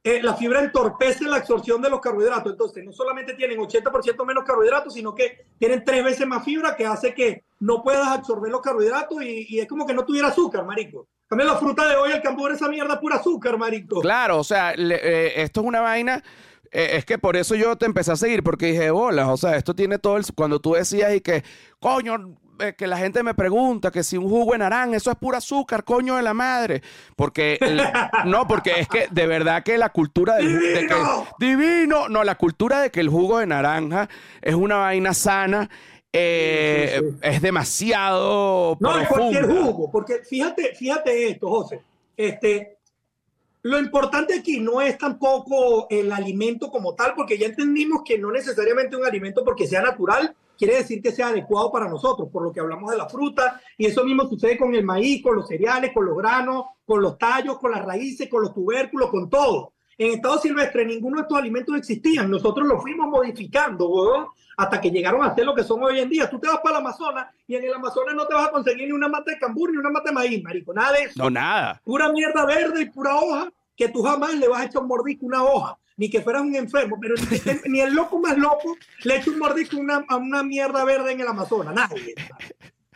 eh, la fibra entorpece la absorción de los carbohidratos. Entonces, no solamente tienen 80% menos carbohidratos, sino que tienen tres veces más fibra que hace que no puedas absorber los carbohidratos y, es como que no tuviera azúcar, marico. También la fruta de hoy, el cambur, esa mierda pura azúcar, marico. Claro, o sea, eh, esto es una vaina... Eh, es que por eso yo te empecé a seguir, porque dije, bolas, o sea, esto tiene todo el... Cuando tú decías y que, coño, eh, que la gente me pregunta que si un jugo de naranja, eso es pura azúcar, coño de la madre. Porque, no, porque es que de verdad que la cultura del, de que, divino, no, la cultura de que el jugo de naranja es una vaina sana. Eh, es demasiado no es cualquier jugo porque fíjate fíjate esto José este lo importante aquí no es tampoco el alimento como tal porque ya entendimos que no necesariamente un alimento porque sea natural quiere decir que sea adecuado para nosotros, por lo que hablamos de la fruta, y eso mismo sucede con el maíz, con los cereales, con los granos, con los tallos, con las raíces, con los tubérculos, con todo. En estado silvestre ninguno de estos alimentos existían. Nosotros los fuimos modificando, huevón, hasta que llegaron a ser lo que son hoy en día. Tú te vas para el Amazonas y en el Amazonas no te vas a conseguir ni una mata de cambur ni una mata de maíz, marico. Nada de eso. No, nada. Pura mierda verde y pura hoja que tú jamás le vas a echar un mordisco a una hoja. Ni que fueras un enfermo, pero ni, ni el loco más loco le echa un mordisco a una, a una mierda verde en el Amazonas. Nadie.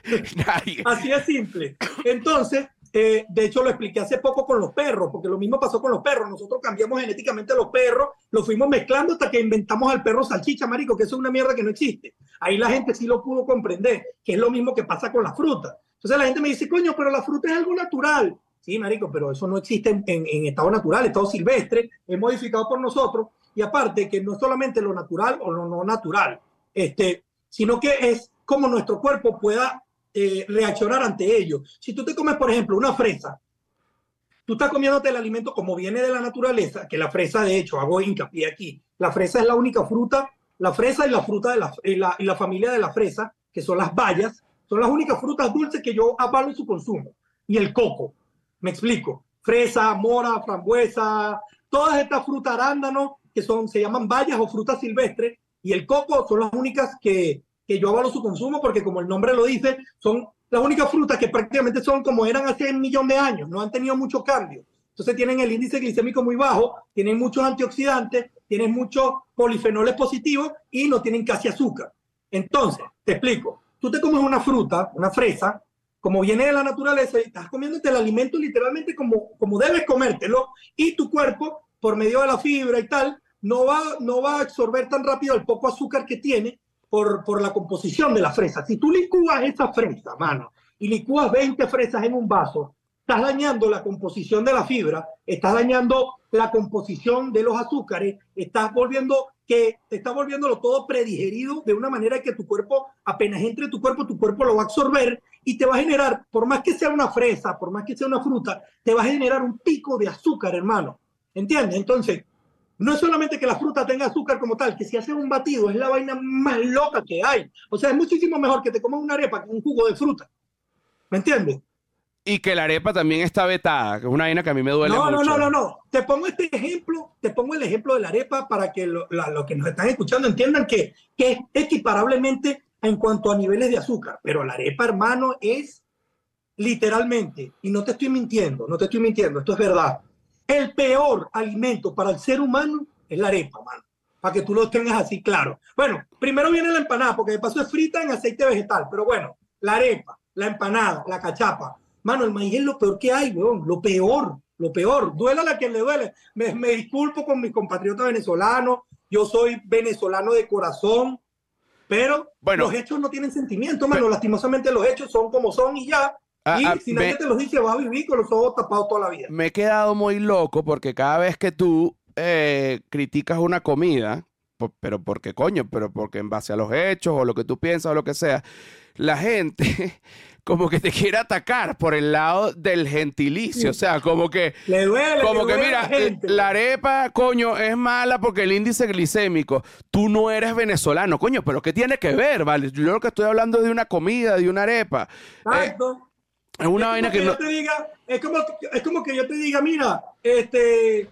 Nadie. Así es simple. Entonces, eh, de hecho, lo expliqué hace poco con los perros, porque lo mismo pasó con los perros. Nosotros cambiamos genéticamente a los perros, los fuimos mezclando hasta que inventamos al perro salchicha, marico, que eso es una mierda que no existe. Ahí la gente sí lo pudo comprender, que es lo mismo que pasa con la fruta. Entonces la gente me dice, coño, pero la fruta es algo natural. Sí, marico, pero eso no existe en, en, en estado natural, estado silvestre, es modificado por nosotros. Y aparte que no es solamente lo natural o lo no natural, este, sino que es como nuestro cuerpo pueda eh, reaccionar ante ello. Si tú te comes, por ejemplo, una fresa, tú estás comiéndote el alimento como viene de la naturaleza, que la fresa, de hecho, hago hincapié aquí, la fresa es la única fruta, la fresa y la fruta de la, y la, y la familia de la fresa, que son las bayas, son las únicas frutas dulces que yo avalo su consumo. Y el coco, me explico, fresa, mora, frambuesa, todas estas frutas arándanos que son, se llaman bayas o frutas silvestres, y el coco son las únicas que, que yo avalo su consumo porque como el nombre lo dice, son las únicas frutas que prácticamente son como eran hace un millón de años, no han tenido mucho cambio. Entonces tienen el índice glicémico muy bajo, tienen muchos antioxidantes, tienen muchos polifenoles positivos y no tienen casi azúcar. Entonces, te explico, tú te comes una fruta, una fresa, como viene de la naturaleza, y estás comiéndote el alimento literalmente como, como debes comértelo y tu cuerpo, por medio de la fibra y tal, no va, no va a absorber tan rápido el poco azúcar que tiene por, por la composición de la fresa. Si tú licúas esa fresa, mano, y licúas 20 fresas en un vaso, estás dañando la composición de la fibra, estás dañando la composición de los azúcares, estás volviendo que estás volviéndolo todo predigerido de una manera que tu cuerpo, apenas entre tu cuerpo, tu cuerpo lo va a absorber y te va a generar, por más que sea una fresa, por más que sea una fruta, te va a generar un pico de azúcar, hermano. ¿Entiendes? Entonces, no es solamente que la fruta tenga azúcar como tal, que si haces un batido es la vaina más loca que hay. O sea, es muchísimo mejor que te comas una arepa que un jugo de fruta. ¿Me entiendes? Y que la arepa también está vetada, que es una vaina que a mí me duele No, no, mucho. no, no, no. Te pongo este ejemplo, te pongo el ejemplo de la arepa para que los lo que nos están escuchando entiendan que, que es equiparablemente en cuanto a niveles de azúcar. Pero la arepa, hermano, es literalmente, y no te estoy mintiendo, no te estoy mintiendo, esto es verdad. El peor alimento para el ser humano es la arepa, mano. Para que tú lo tengas así claro. Bueno, primero viene la empanada, porque de paso es frita en aceite vegetal. Pero bueno, la arepa, la empanada, la cachapa. Mano, el maíz es lo peor que hay, weón. Lo peor, lo peor. Duela a quien le duele. Me, me disculpo con mis compatriotas venezolanos. Yo soy venezolano de corazón. Pero Bueno. los hechos no tienen sentimiento, mano. Lastimosamente los hechos son como son y ya. Ah, y ah, si nadie me- te los dice, vas a vivir con los ojos tapados toda la vida. Me he quedado muy loco porque cada vez que tú eh, criticas una comida, po- pero porque coño, pero porque en base a los hechos o lo que tú piensas o lo que sea, la gente como que te quiere atacar por el lado del gentilicio, o sea, como que Le duele. Como le que duele mira, la gente. la arepa, coño, es mala porque el índice glicémico. Tú no eres venezolano, coño, pero ¿qué tiene que ver, vale? Yo lo que estoy hablando es de una comida, de una arepa. Eh, Exacto. es una es vaina que yo no... te diga, es como, es como que yo te diga, mira, este,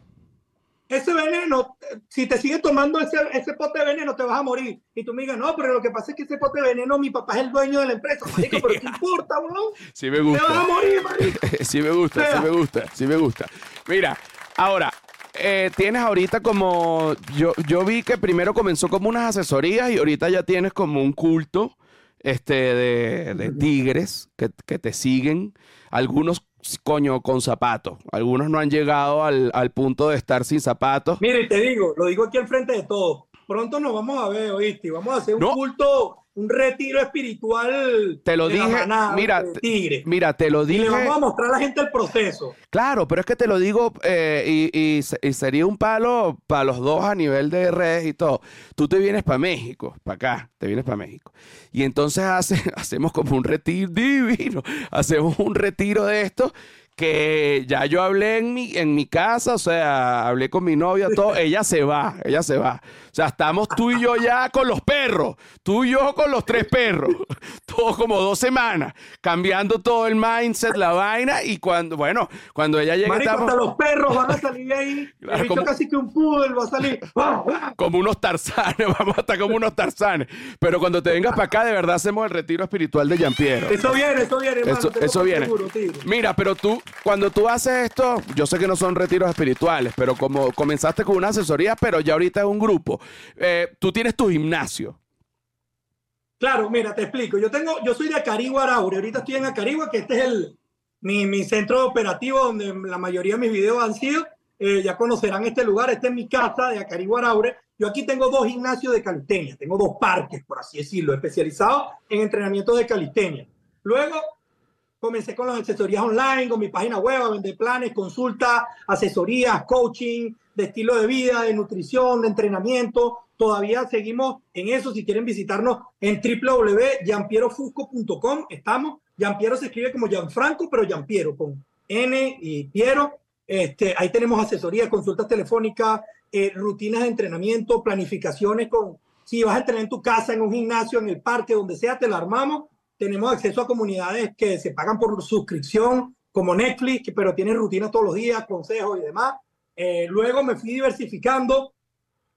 ese veneno, si te sigues tomando ese, ese pote de veneno, te vas a morir. Y tú me digas, no, pero lo que pasa es que ese pote de veneno, mi papá es el dueño de la empresa, marico, pero ¿qué importa, bro? Sí me Te vas a gusta. morir, marico. sí me gusta, sí Vea. me gusta, sí me gusta. Mira, ahora, eh, tienes ahorita como... Yo, yo vi que primero comenzó como unas asesorías y ahorita ya tienes como un culto este, de, de tigres que, que te siguen. Algunos, coño, con zapatos. Algunos no han llegado al, al punto de estar sin zapatos. Mire, te digo, lo digo aquí enfrente de todos. Pronto nos vamos a ver, ¿oíste? Vamos a hacer un No. culto, un retiro espiritual Te lo de dije, manada, mira, de tigre. Mira, te lo Y le dije. vamos a mostrar a la gente el proceso. Claro, pero es que te lo digo eh, y, y se- y sería un palo para los dos a nivel de redes y todo. Tú te vienes para México, para acá, te vienes para México. Y entonces hace- hacemos como un retiro divino, hacemos un retiro de esto que ya yo hablé en mi, en mi casa, o sea, hablé con mi novia, todo, ella se va, ella se va. Sea, estamos tú y yo ya con los perros. Tú y yo con los tres perros. Todo como dos semanas. Cambiando todo el mindset, la vaina. Y cuando, bueno, cuando ella llega. Marico, estamos hasta los perros van a salir de ahí. Claro, como- casi que un poodle va a salir. Como unos tarzanes, vamos a estar como unos tarzanes. Pero cuando te vengas para acá, de verdad hacemos el retiro espiritual de Jean-Pierre. Eso viene, eso viene, hermano. Eso, viene. aseguro, tío. Mira, pero tú, cuando tú haces esto, yo sé que no son retiros espirituales, pero como comenzaste con una asesoría, pero ya ahorita es un grupo, eh, tú tienes tu gimnasio. Claro, mira, te explico. Yo tengo, yo soy de Acarigua, Araure. Ahorita estoy en Acarigua, que este es el, mi, mi centro operativo donde la mayoría de mis videos han sido. Eh, ya conocerán este lugar. Esta es mi casa de Acarigua, Araure. Yo aquí tengo dos gimnasios de calistenia. Tengo dos parques, por así decirlo, especializados en entrenamiento de calistenia. Luego comencé con las asesorías online, con mi página web, vender planes, consultas, asesorías, coaching, de estilo de vida, de nutrición, de entrenamiento. Todavía seguimos en eso. Si quieren visitarnos en www.gianpierofusco.com, estamos. Gianpiero se escribe como Gianfranco, pero Gianpiero con N y Piero. Este, ahí tenemos asesoría, consultas telefónicas, eh, rutinas de entrenamiento, planificaciones con, si vas a entrenar en tu casa, en un gimnasio, en el parque, donde sea, te la armamos. Tenemos acceso a comunidades que se pagan por suscripción, como Netflix, pero tienen rutinas todos los días, consejos y demás. Eh, luego me fui diversificando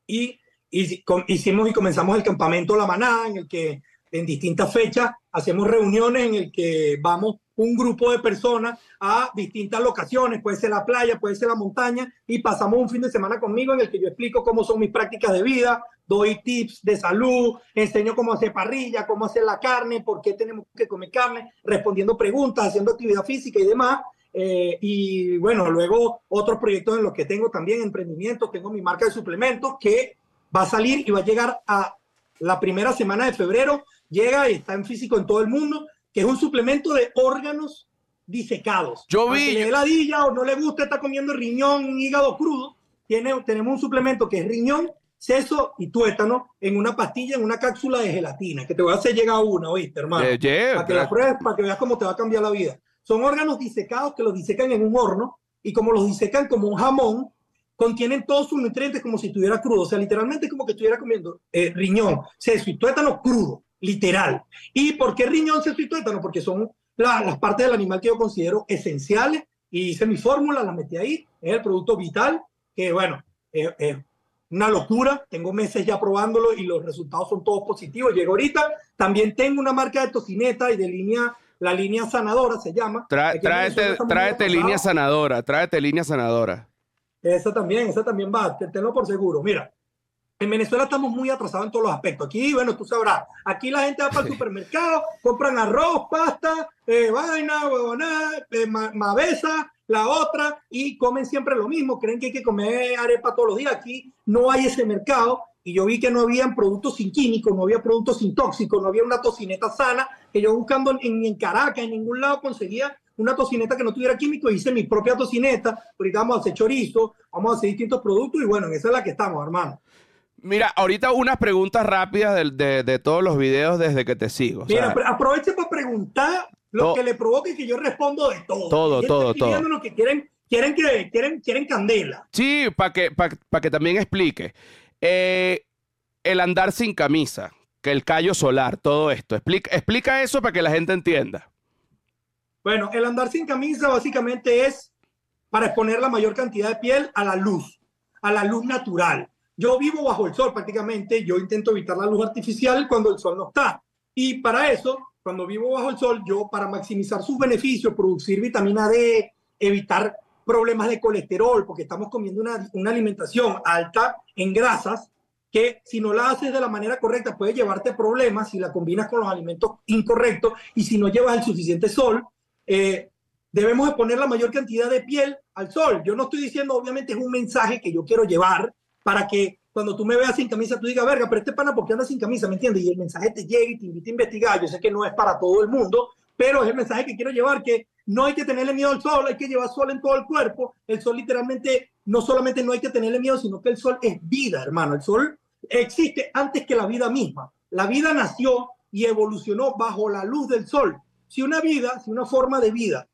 y, y hicimos y comenzamos el campamento La Manada, en el que en distintas fechas hacemos reuniones en el que vamos un grupo de personas a distintas locaciones, puede ser la playa, puede ser la montaña, y pasamos un fin de semana conmigo en el que yo explico cómo son mis prácticas de vida, doy tips de salud, enseño cómo hacer parrilla, cómo hacer la carne, por qué tenemos que comer carne, respondiendo preguntas, haciendo actividad física y demás. Eh, y bueno, luego otros proyectos en los que tengo también emprendimientos, tengo mi marca de suplementos que va a salir y va a llegar a la primera semana de febrero, llega y está en físico en todo el mundo, que es un suplemento de órganos disecados. Yo vi- que le dé ladilla o no le gusta, está comiendo riñón, hígado crudo, tiene, tenemos un suplemento que es riñón, seso y tuétano en una pastilla, en una cápsula de gelatina, que te voy a hacer llegar una, ¿oíste, hermano? Eh, yeah, para que la pruebes, para que veas cómo te va a cambiar la vida. Son órganos disecados que los disecan en un horno y como los disecan como un jamón, contienen todos sus nutrientes como si estuviera crudo. O sea, literalmente como que estuviera comiendo eh, riñón, seso y tuétano crudo, literal. ¿Y por qué riñón, seso y tuétano? Porque son la- las partes del animal que yo considero esenciales y hice mi fórmula, la metí ahí, es el producto vital, que bueno, es es una locura, tengo meses ya probándolo y los resultados son todos positivos. Llego ahorita, también tengo una marca de tocineta y de línea, la línea sanadora se llama. Tra- tráete tráete línea sanadora, tráete línea sanadora. Esa también, esa también va, te- tenlo por seguro. Mira, en Venezuela estamos muy atrasados en todos los aspectos. Aquí, bueno, tú sabrás, aquí la gente va para el supermercado, compran arroz, pasta, eh, vaina, huevonada, eh, ma- mabeza, la otra, y comen siempre lo mismo. Creen que hay que comer arepa todos los días. Aquí no hay ese mercado. Y yo vi que no habían productos sin químicos, no había productos sin tóxicos, no había una tocineta sana, que yo buscando en, en Caracas, en ningún lado conseguía una tocineta que no tuviera químicos, hice mi propia tocineta, ahorita vamos a hacer chorizo, vamos a hacer distintos productos y bueno, en esa es la que estamos, hermano. Mira, ahorita unas preguntas rápidas de, de todos los videos desde que te sigo. Mira, aproveche para preguntar lo que le provoque y que yo respondo de todo. Todo, todo, lo que quieren, quieren que quieren, quieren candela. Sí, para que, pa- pa que también explique. Eh, el andar sin camisa, que el callo solar, todo esto. Explica, explica eso para que la gente entienda. Bueno, el andar sin camisa básicamente es para exponer la mayor cantidad de piel a la luz, a la luz natural. Yo vivo bajo el sol prácticamente, yo intento evitar la luz artificial cuando el sol no está. Y para eso, cuando vivo bajo el sol, yo para maximizar sus beneficios, producir vitamina D, evitar problemas de colesterol, porque estamos comiendo una, una alimentación alta en grasas, que si no la haces de la manera correcta puede llevarte problemas si la combinas con los alimentos incorrectos y si no llevas el suficiente sol, eh, debemos de poner la mayor cantidad de piel al sol. Yo no estoy diciendo, obviamente es un mensaje que yo quiero llevar para que cuando tú me veas sin camisa, tú digas, verga, pero este pana, ¿por qué anda sin camisa? ¿Me entiendes? Y el mensaje te llega y te invita a investigar. Yo sé que no es para todo el mundo, pero es el mensaje que quiero llevar, que no hay que tenerle miedo al sol, hay que llevar sol en todo el cuerpo. El sol literalmente, no solamente no hay que tenerle miedo, sino que el sol es vida, hermano. El sol existe antes que la vida misma. La vida nació y evolucionó bajo la luz del sol. Si una vida, si una forma de vida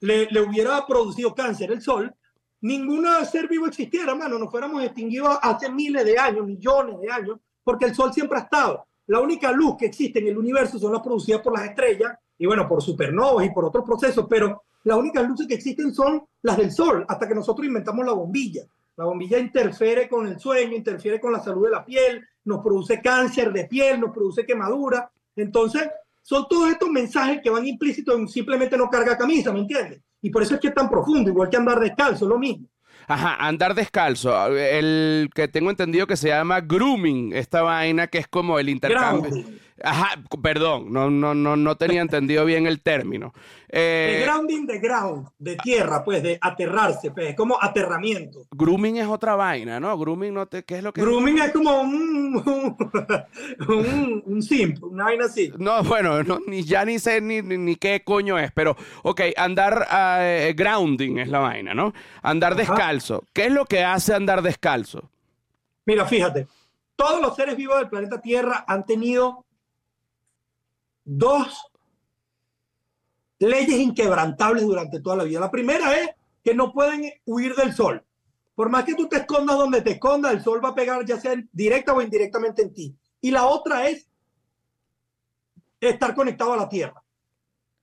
le, le hubiera producido cáncer el sol, ningún ser vivo existiera, hermano. Nos fuéramos extinguidos hace miles de años, millones de años, porque el Sol siempre ha estado. La única luz que existe en el universo son las producidas por las estrellas y bueno, por supernovas y por otros procesos, pero las únicas luces que existen son las del Sol, hasta que nosotros inventamos la bombilla. La bombilla interfiere con el sueño, interfiere con la salud de la piel, nos produce cáncer de piel, nos produce quemadura. Entonces, son todos estos mensajes que van implícitos en simplemente no carga camisa, ¿me entiendes? Y por eso es que es tan profundo, igual que andar descalzo, lo mismo. Ajá, andar descalzo. El que tengo entendido que se llama grooming, esta vaina que es como el intercambio. Grounding. Ajá, perdón, no, no, no, no tenía entendido bien el término. De Eh, grounding de ground, de tierra, pues, de aterrarse, pues, es como aterramiento. grooming es otra vaina, ¿no? Grooming no te, ¿qué es lo que? Grooming es como un, un, un, simp, una vaina así. No, bueno, no, ni ya ni sé ni, ni, ni qué coño es, pero, ok, andar eh, grounding es la vaina, ¿no? Andar Ajá. descalzo. ¿Qué es lo que hace andar descalzo? Mira, fíjate, todos los seres vivos del planeta Tierra han tenido dos leyes inquebrantables durante toda la vida. La primera es que no pueden huir del sol. Por más que tú te escondas donde te escondas, el sol va a pegar ya sea directa o indirectamente en ti. Y la otra es estar conectado a la Tierra.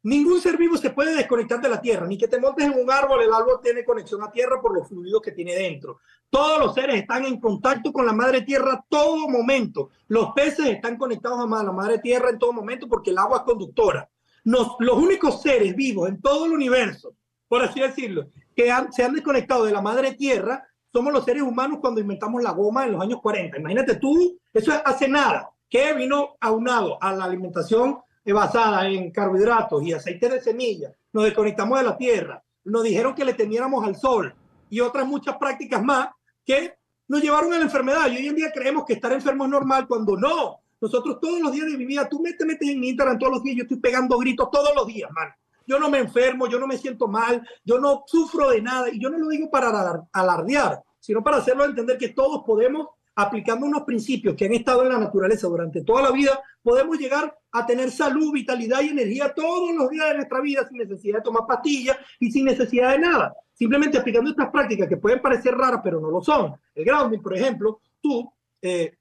Ningún ser vivo se puede desconectar de la Tierra, ni que te montes en un árbol, el árbol tiene conexión a Tierra por los fluidos que tiene dentro. Todos los seres están en contacto con la Madre Tierra todo momento. Los peces están conectados a la Madre Tierra en todo momento porque el agua es conductora. Los únicos seres vivos en todo el universo, por así decirlo, que se han desconectado de la Madre Tierra somos los seres humanos cuando inventamos la goma en los años 40. Imagínate tú, eso es hace nada, que vino aunado a la alimentación eh, basada en carbohidratos y aceite de semilla. Nos desconectamos de la tierra. Nos dijeron que le temiéramos al sol y otras muchas prácticas más que nos llevaron a la enfermedad. Y hoy en día creemos que estar enfermo es normal cuando no. Nosotros todos los días de mi vida, tú me te metes en mi Instagram todos los días, yo estoy pegando gritos todos los días, man. Yo no me enfermo, yo no me siento mal, yo no sufro de nada. Y yo no lo digo para alar- alardear, sino para hacerlo entender que todos podemos, aplicando unos principios que han estado en la naturaleza durante toda la vida, podemos llegar a tener salud, vitalidad y energía todos los días de nuestra vida sin necesidad de tomar pastillas y sin necesidad de nada. Simplemente aplicando estas prácticas que pueden parecer raras, pero no lo son. El grounding, por ejemplo, tú, eh,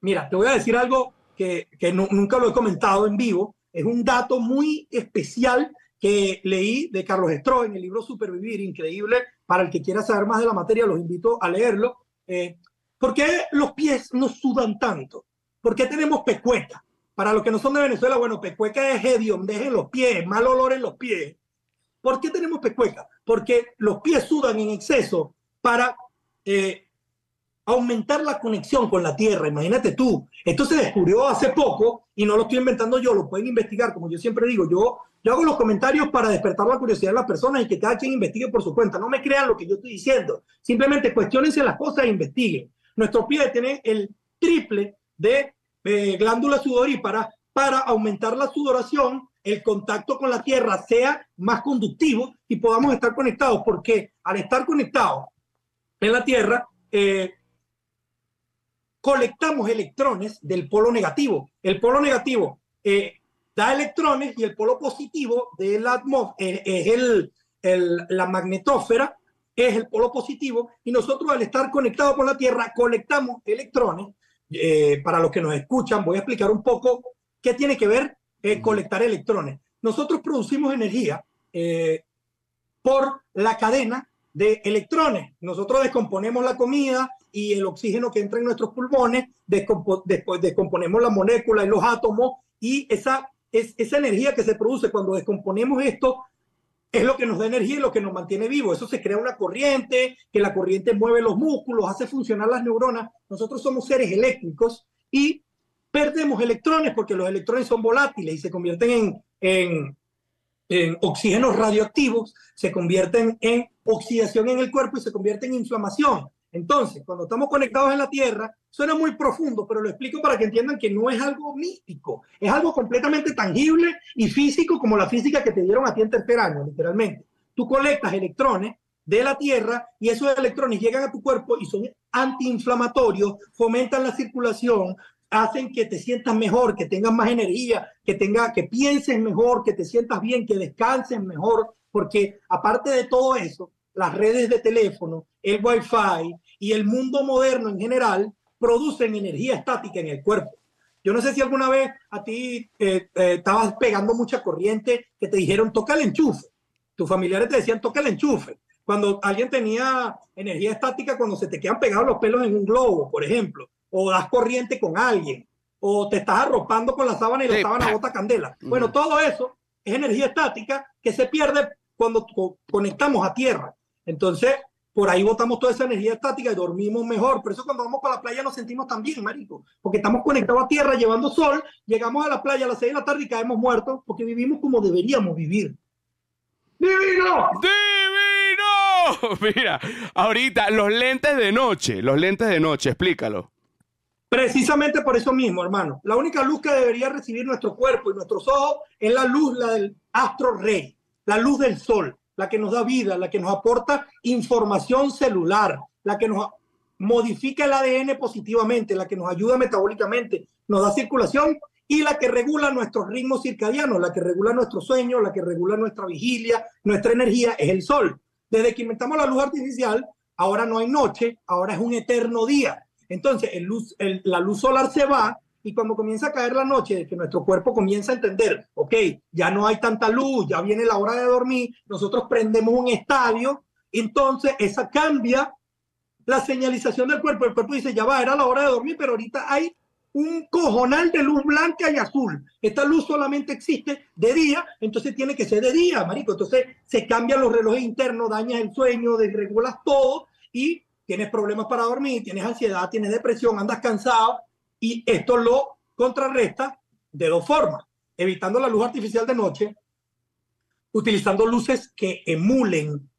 mira, te voy a decir algo que, que nu- nunca lo he comentado en vivo. Es un dato muy especial que leí de Carlos Stroh en el libro Supervivir, increíble. Para el que quiera saber más de la materia, los invito a leerlo. Eh, ¿Por qué los pies no sudan tanto? ¿Por qué tenemos pecueca? Para los que no son de Venezuela, bueno, pecueca es hediondez en los pies, mal olor en los pies. ¿Por qué tenemos pecueca? Porque los pies sudan en exceso para eh, aumentar la conexión con la tierra. Imagínate tú. Esto se descubrió hace poco y no lo estoy inventando yo, lo pueden investigar. Como yo siempre digo, yo, yo hago los comentarios para despertar la curiosidad de las personas y que cada quien investigue por su cuenta. No me crean lo que yo estoy diciendo. Simplemente cuestionense las cosas e investiguen. Nuestros pies tienen el triple de eh, glándulas sudoríparas para aumentar la sudoración, el contacto con la tierra sea más conductivo y podamos estar conectados, porque al estar conectados en la tierra, eh, colectamos electrones del polo negativo. El polo negativo eh, da electrones y el polo positivo de la atmósfera es el, el- la magnetósfera, es el polo positivo, y nosotros al estar conectados con la Tierra colectamos electrones. Eh, para los que nos escuchan, voy a explicar un poco qué tiene que ver eh, colectar electrones. Nosotros producimos energía eh, por la cadena de electrones. Nosotros descomponemos la comida y el oxígeno que entra en nuestros pulmones, descompo- después descomponemos la molécula y los átomos y esa, es, esa energía que se produce cuando descomponemos esto es lo que nos da energía y lo que nos mantiene vivos. Eso se crea una corriente, que la corriente mueve los músculos, hace funcionar las neuronas. Nosotros somos seres eléctricos y perdemos electrones porque los electrones son volátiles y se convierten en, en, en oxígenos radioactivos, se convierten en oxidación en el cuerpo y se convierten en inflamación. Entonces, cuando estamos conectados en la Tierra, suena muy profundo, pero lo explico para que entiendan que no es algo místico, es algo completamente tangible y físico como la física que te dieron a ti en tercer año, literalmente. Tú colectas electrones de la Tierra y esos electrones llegan a tu cuerpo y son antiinflamatorios, fomentan la circulación, hacen que te sientas mejor, que tengas más energía, que, tenga, que pienses mejor, que te sientas bien, que descanses mejor, porque aparte de todo eso, las redes de teléfono, el wifi y el mundo moderno en general producen energía estática en el cuerpo. Yo no sé si alguna vez a ti eh, eh, estabas pegando mucha corriente que te dijeron toca el enchufe. Tus familiares te decían toca el enchufe. Cuando alguien tenía energía estática, cuando se te quedan pegados los pelos en un globo, por ejemplo, o das corriente con alguien, o te estás arropando con la sábana y la Sí. sábana bota candela. Bueno, todo eso es energía estática que se pierde cuando co- conectamos a tierra. Entonces, por ahí botamos toda esa energía estática y dormimos mejor. Por eso cuando vamos para la playa nos sentimos tan bien, marico. Porque estamos conectados a tierra, llevando sol, llegamos a la playa a las 6 de la tarde y caemos muertos porque vivimos como deberíamos vivir. ¡Divino! ¡Divino! Mira, ahorita los lentes de noche, los lentes de noche, explícalo. Precisamente por eso mismo, hermano. La única luz que debería recibir nuestro cuerpo y nuestros ojos es la luz, la del astro rey, la luz del sol, la que nos da vida, la que nos aporta información celular, la que nos modifica el ADN positivamente, la que nos ayuda metabólicamente, nos da circulación y la que regula nuestros ritmos circadianos, la que regula nuestro sueño, la que regula nuestra vigilia, nuestra energía, es el sol. Desde que inventamos la luz artificial, ahora no hay noche, ahora es un eterno día. Entonces, luz, la luz solar se va y cuando comienza a caer la noche, que nuestro cuerpo comienza a entender, ok, ya no hay tanta luz, ya viene la hora de dormir, nosotros prendemos un estadio, entonces esa cambia la señalización del cuerpo. El cuerpo dice, ya va, era la hora de dormir, pero ahorita hay un cojonal de luz blanca y azul. Esta luz solamente existe de día, entonces tiene que ser de día, marico. Entonces se cambian los relojes internos, dañas el sueño, desregulas todo y tienes problemas para dormir, tienes ansiedad, tienes depresión, andas cansado y esto lo contrarresta de dos formas, evitando la luz artificial de noche, utilizando luces que emulen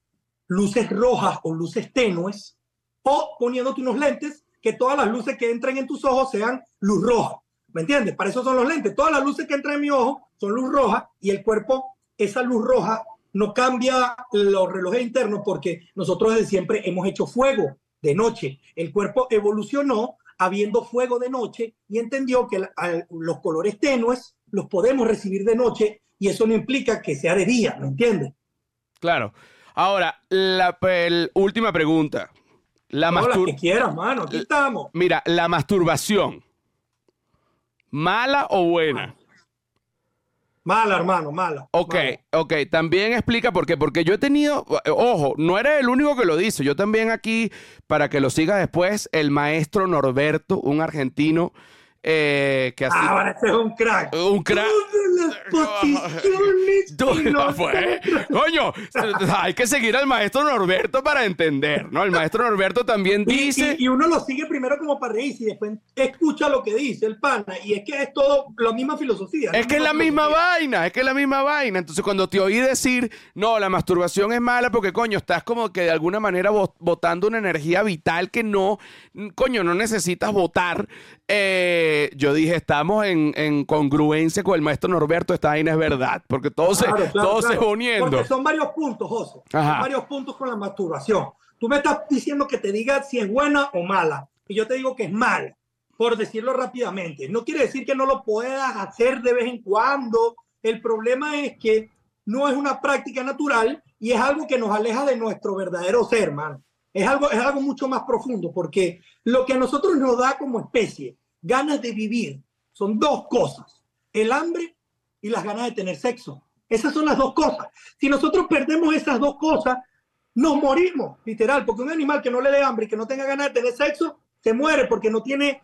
luces rojas o luces tenues o poniéndote unos lentes que todas las luces que entren en tus ojos sean luz roja. ¿Me entiendes? Para eso son los lentes. Todas las luces que entran en mi ojo son luz roja y el cuerpo, esa luz roja no cambia los relojes internos porque nosotros desde siempre hemos hecho fuego de noche. El cuerpo evolucionó habiendo fuego de noche y entendió que la- los colores tenues los podemos recibir de noche y eso no implica que sea de día, ¿me entiendes? Claro. Ahora, la el- última pregunta. La No, las que quieras, mano, aquí estamos. Mira, la masturbación. ¿Mala o buena? Mala, hermano, mala. Ok, mala. ok, también explica por qué. Porque yo he tenido, ojo, no eres el único que lo dice. Yo también aquí, para que lo siga después, el maestro Norberto, un argentino eh, que así. Ah, ahora ese es un crack. Un crack. Todas las posiciones no. Coño, hay que seguir al maestro Norberto para entender, ¿no? El maestro Norberto también Y, dice. y- y uno lo sigue primero como para reírse y después escucha lo que dice el pana. Y es que es todo la misma filosofía. Es que es la misma filosofía. vaina, es que es la misma vaina. Entonces, cuando te oí decir, no, la masturbación es mala porque, coño, estás como que de alguna manera bot- botando una energía vital que no, coño, no necesitas votar. eh, yo dije, estamos en, en congruencia con el maestro Norberto, esta vaina es verdad, porque todo se, Claro, claro, todo se claro. va uniendo. Porque son varios puntos, José. Ajá. Son varios puntos con la masturbación. Tú me estás diciendo que te diga si es buena o mala. Y yo te digo que es mala, por decirlo rápidamente. No quiere decir que no lo puedas hacer de vez en cuando. El problema es que no es una práctica natural y es algo que nos aleja de nuestro verdadero ser, hermano. Es algo, es algo mucho más profundo, porque lo que a nosotros nos da como especie, ganas de vivir, son dos cosas. El hambre y las ganas de tener sexo. Esas son las dos cosas. Si nosotros perdemos esas dos cosas, nos morimos, literal, porque un animal que no le dé hambre y que no tenga ganas de tener sexo, se muere porque no tiene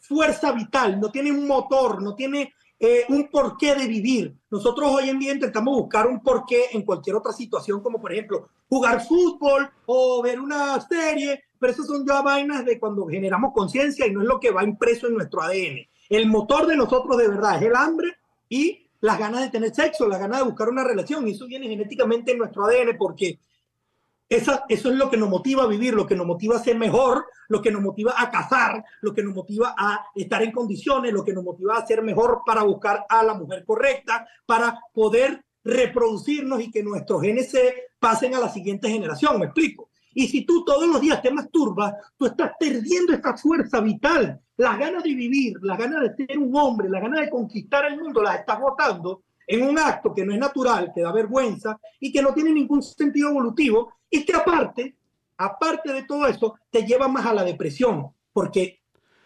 fuerza vital, no tiene un motor, no tiene eh, un porqué de vivir. Nosotros hoy en día intentamos buscar un porqué en cualquier otra situación, como por ejemplo jugar fútbol o ver una serie, pero esas son ya vainas de cuando generamos conciencia y no es lo que va impreso en nuestro ADN. El motor de nosotros de verdad es el hambre y las ganas de tener sexo, las ganas de buscar una relación, y eso viene genéticamente en nuestro ADN porque esa, eso es lo que nos motiva a vivir, lo que nos motiva a ser mejor, lo que nos motiva a cazar, lo que nos motiva a estar en condiciones, lo que nos motiva a ser mejor para buscar a la mujer correcta, para poder reproducirnos y que nuestros genes se pasen a la siguiente generación, me explico. Y si tú todos los días te masturbas, tú estás perdiendo esta fuerza vital, las ganas de vivir, las ganas de ser un hombre, las ganas de conquistar el mundo, las estás botando en un acto que no es natural, que da vergüenza y que no tiene ningún sentido evolutivo y que aparte, aparte de todo eso, te lleva más a la depresión, porque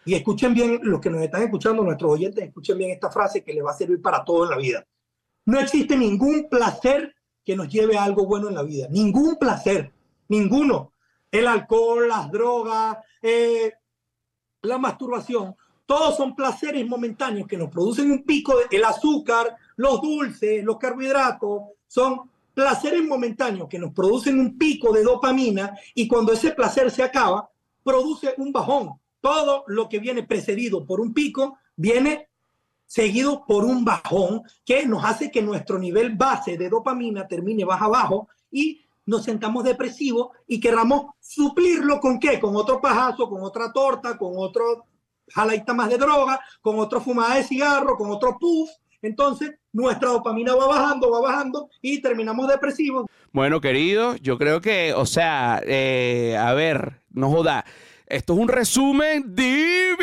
y escuchen bien los que nos están escuchando, nuestros oyentes, escuchen bien esta frase que les va a servir para todo en la vida. No existe ningún placer que nos lleve a algo bueno en la vida. Ningún placer, ninguno. El alcohol, las drogas, eh, la masturbación, todos son placeres momentáneos que nos producen un pico. De, el azúcar, los dulces, los carbohidratos, son placeres momentáneos que nos producen un pico de dopamina y cuando ese placer se acaba, produce un bajón. Todo lo que viene precedido por un pico viene seguido por un bajón que nos hace que nuestro nivel base de dopamina termine baja abajo y nos sentamos depresivos y queramos suplirlo con qué? Con otro pajazo, con otra torta, con otro jaladita más de droga, con otro fumada de cigarro, con otro puff. Entonces, nuestra dopamina va bajando, va bajando y terminamos depresivos. Bueno, querido, yo creo que, o sea, eh, a ver, no joda. Esto es un resumen divino.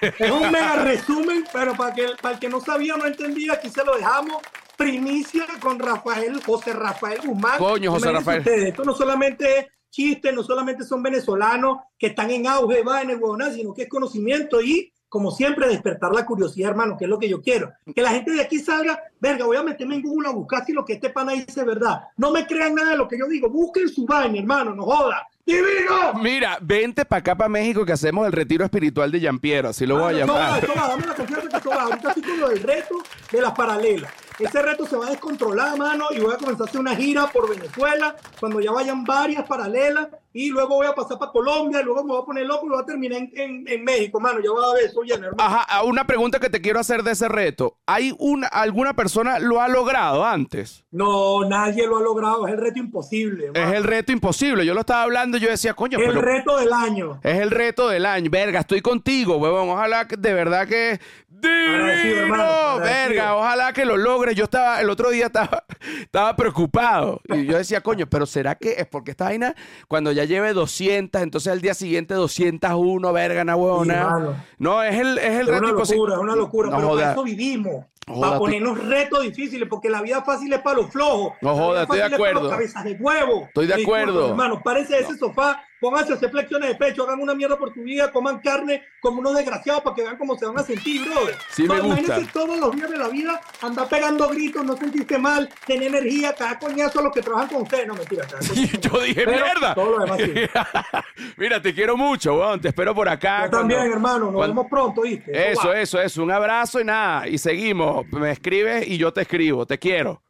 Es un mega resumen, pero para, que, para el que no sabía, no entendía, aquí se lo dejamos. Primicia con Rafael, José Rafael Guzmán. Coño, José Rafael. ustedes, esto no solamente es chiste, no solamente son venezolanos que están en auge, va en el huevonal, sino que es conocimiento y, como siempre, despertar la curiosidad, hermano, que es lo que yo quiero. Que la gente de aquí salga, verga, voy a meterme en Google a buscar si lo que este pana dice es verdad. No me crean nada de lo que yo digo, busquen su vaina, hermano, no joda. ¡Divino! Mira, vente para acá, para México, que hacemos el retiro espiritual de Giampiero. Así lo voy a llamar. eso va, dame la confianza que va. Ahorita estoy con lo del reto de las paralelas. Ese reto se va a descontrolar, mano, y voy a comenzar a hacer una gira por Venezuela cuando ya vayan varias paralelas y luego voy a pasar para Colombia y luego me voy a poner loco y voy a terminar en, en- en México, mano. Ya va a ver eso lleno, hermano. Ajá, ah, una pregunta que te quiero hacer de ese reto. ¿Hay una, alguna persona lo ha logrado antes? No, nadie lo ha logrado. Es el reto imposible. Es mano. el reto imposible. Yo lo estaba hablando y yo decía, coño, el pero reto del año. es el reto del año. Verga, estoy contigo, huevón. Ojalá que de verdad que... Agradecido, ¡Divino! hermano. Verga, ojalá que lo logres. Yo estaba, el otro día estaba, estaba preocupado. Y yo decía, coño, pero ¿será que es porque esta vaina, cuando ya lleve 200, entonces al día siguiente 201, verga, na huevona? No, es el, es el Es reto una locura, es una locura. No pero joda. para eso vivimos. Joda, para ponernos retos difíciles, porque la vida fácil es para los flojos. No joda, estoy de acuerdo. cabezas de huevo. Estoy de acuerdo. Hermano, de ese sofá, pónganse a hacer flexiones de pecho, hagan una mierda por tu vida, coman carne como unos desgraciados para que vean cómo se van a sentir, brother. Sí me imagínense gusta. todos los días de la vida andar pegando gritos, no sentirte mal, tener energía, cada coñazo a los que trabajan con ustedes. No, mentira. Y yo dije, Pero mierda. todo lo demás sí. Mira, te quiero mucho, weón. Te espero por acá. Yo también, hermano. Nos cuando- vemos pronto, ¿viste? Eso, eso, eso. Un abrazo y nada. Y seguimos. Me escribes y yo te escribo. Te quiero.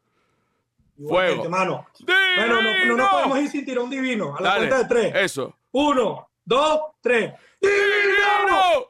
Fuego. Bueno, no, no podemos ir sin tirón divino. A la Dale. cuenta de tres. Eso. Uno, dos, tres. ¡Divino!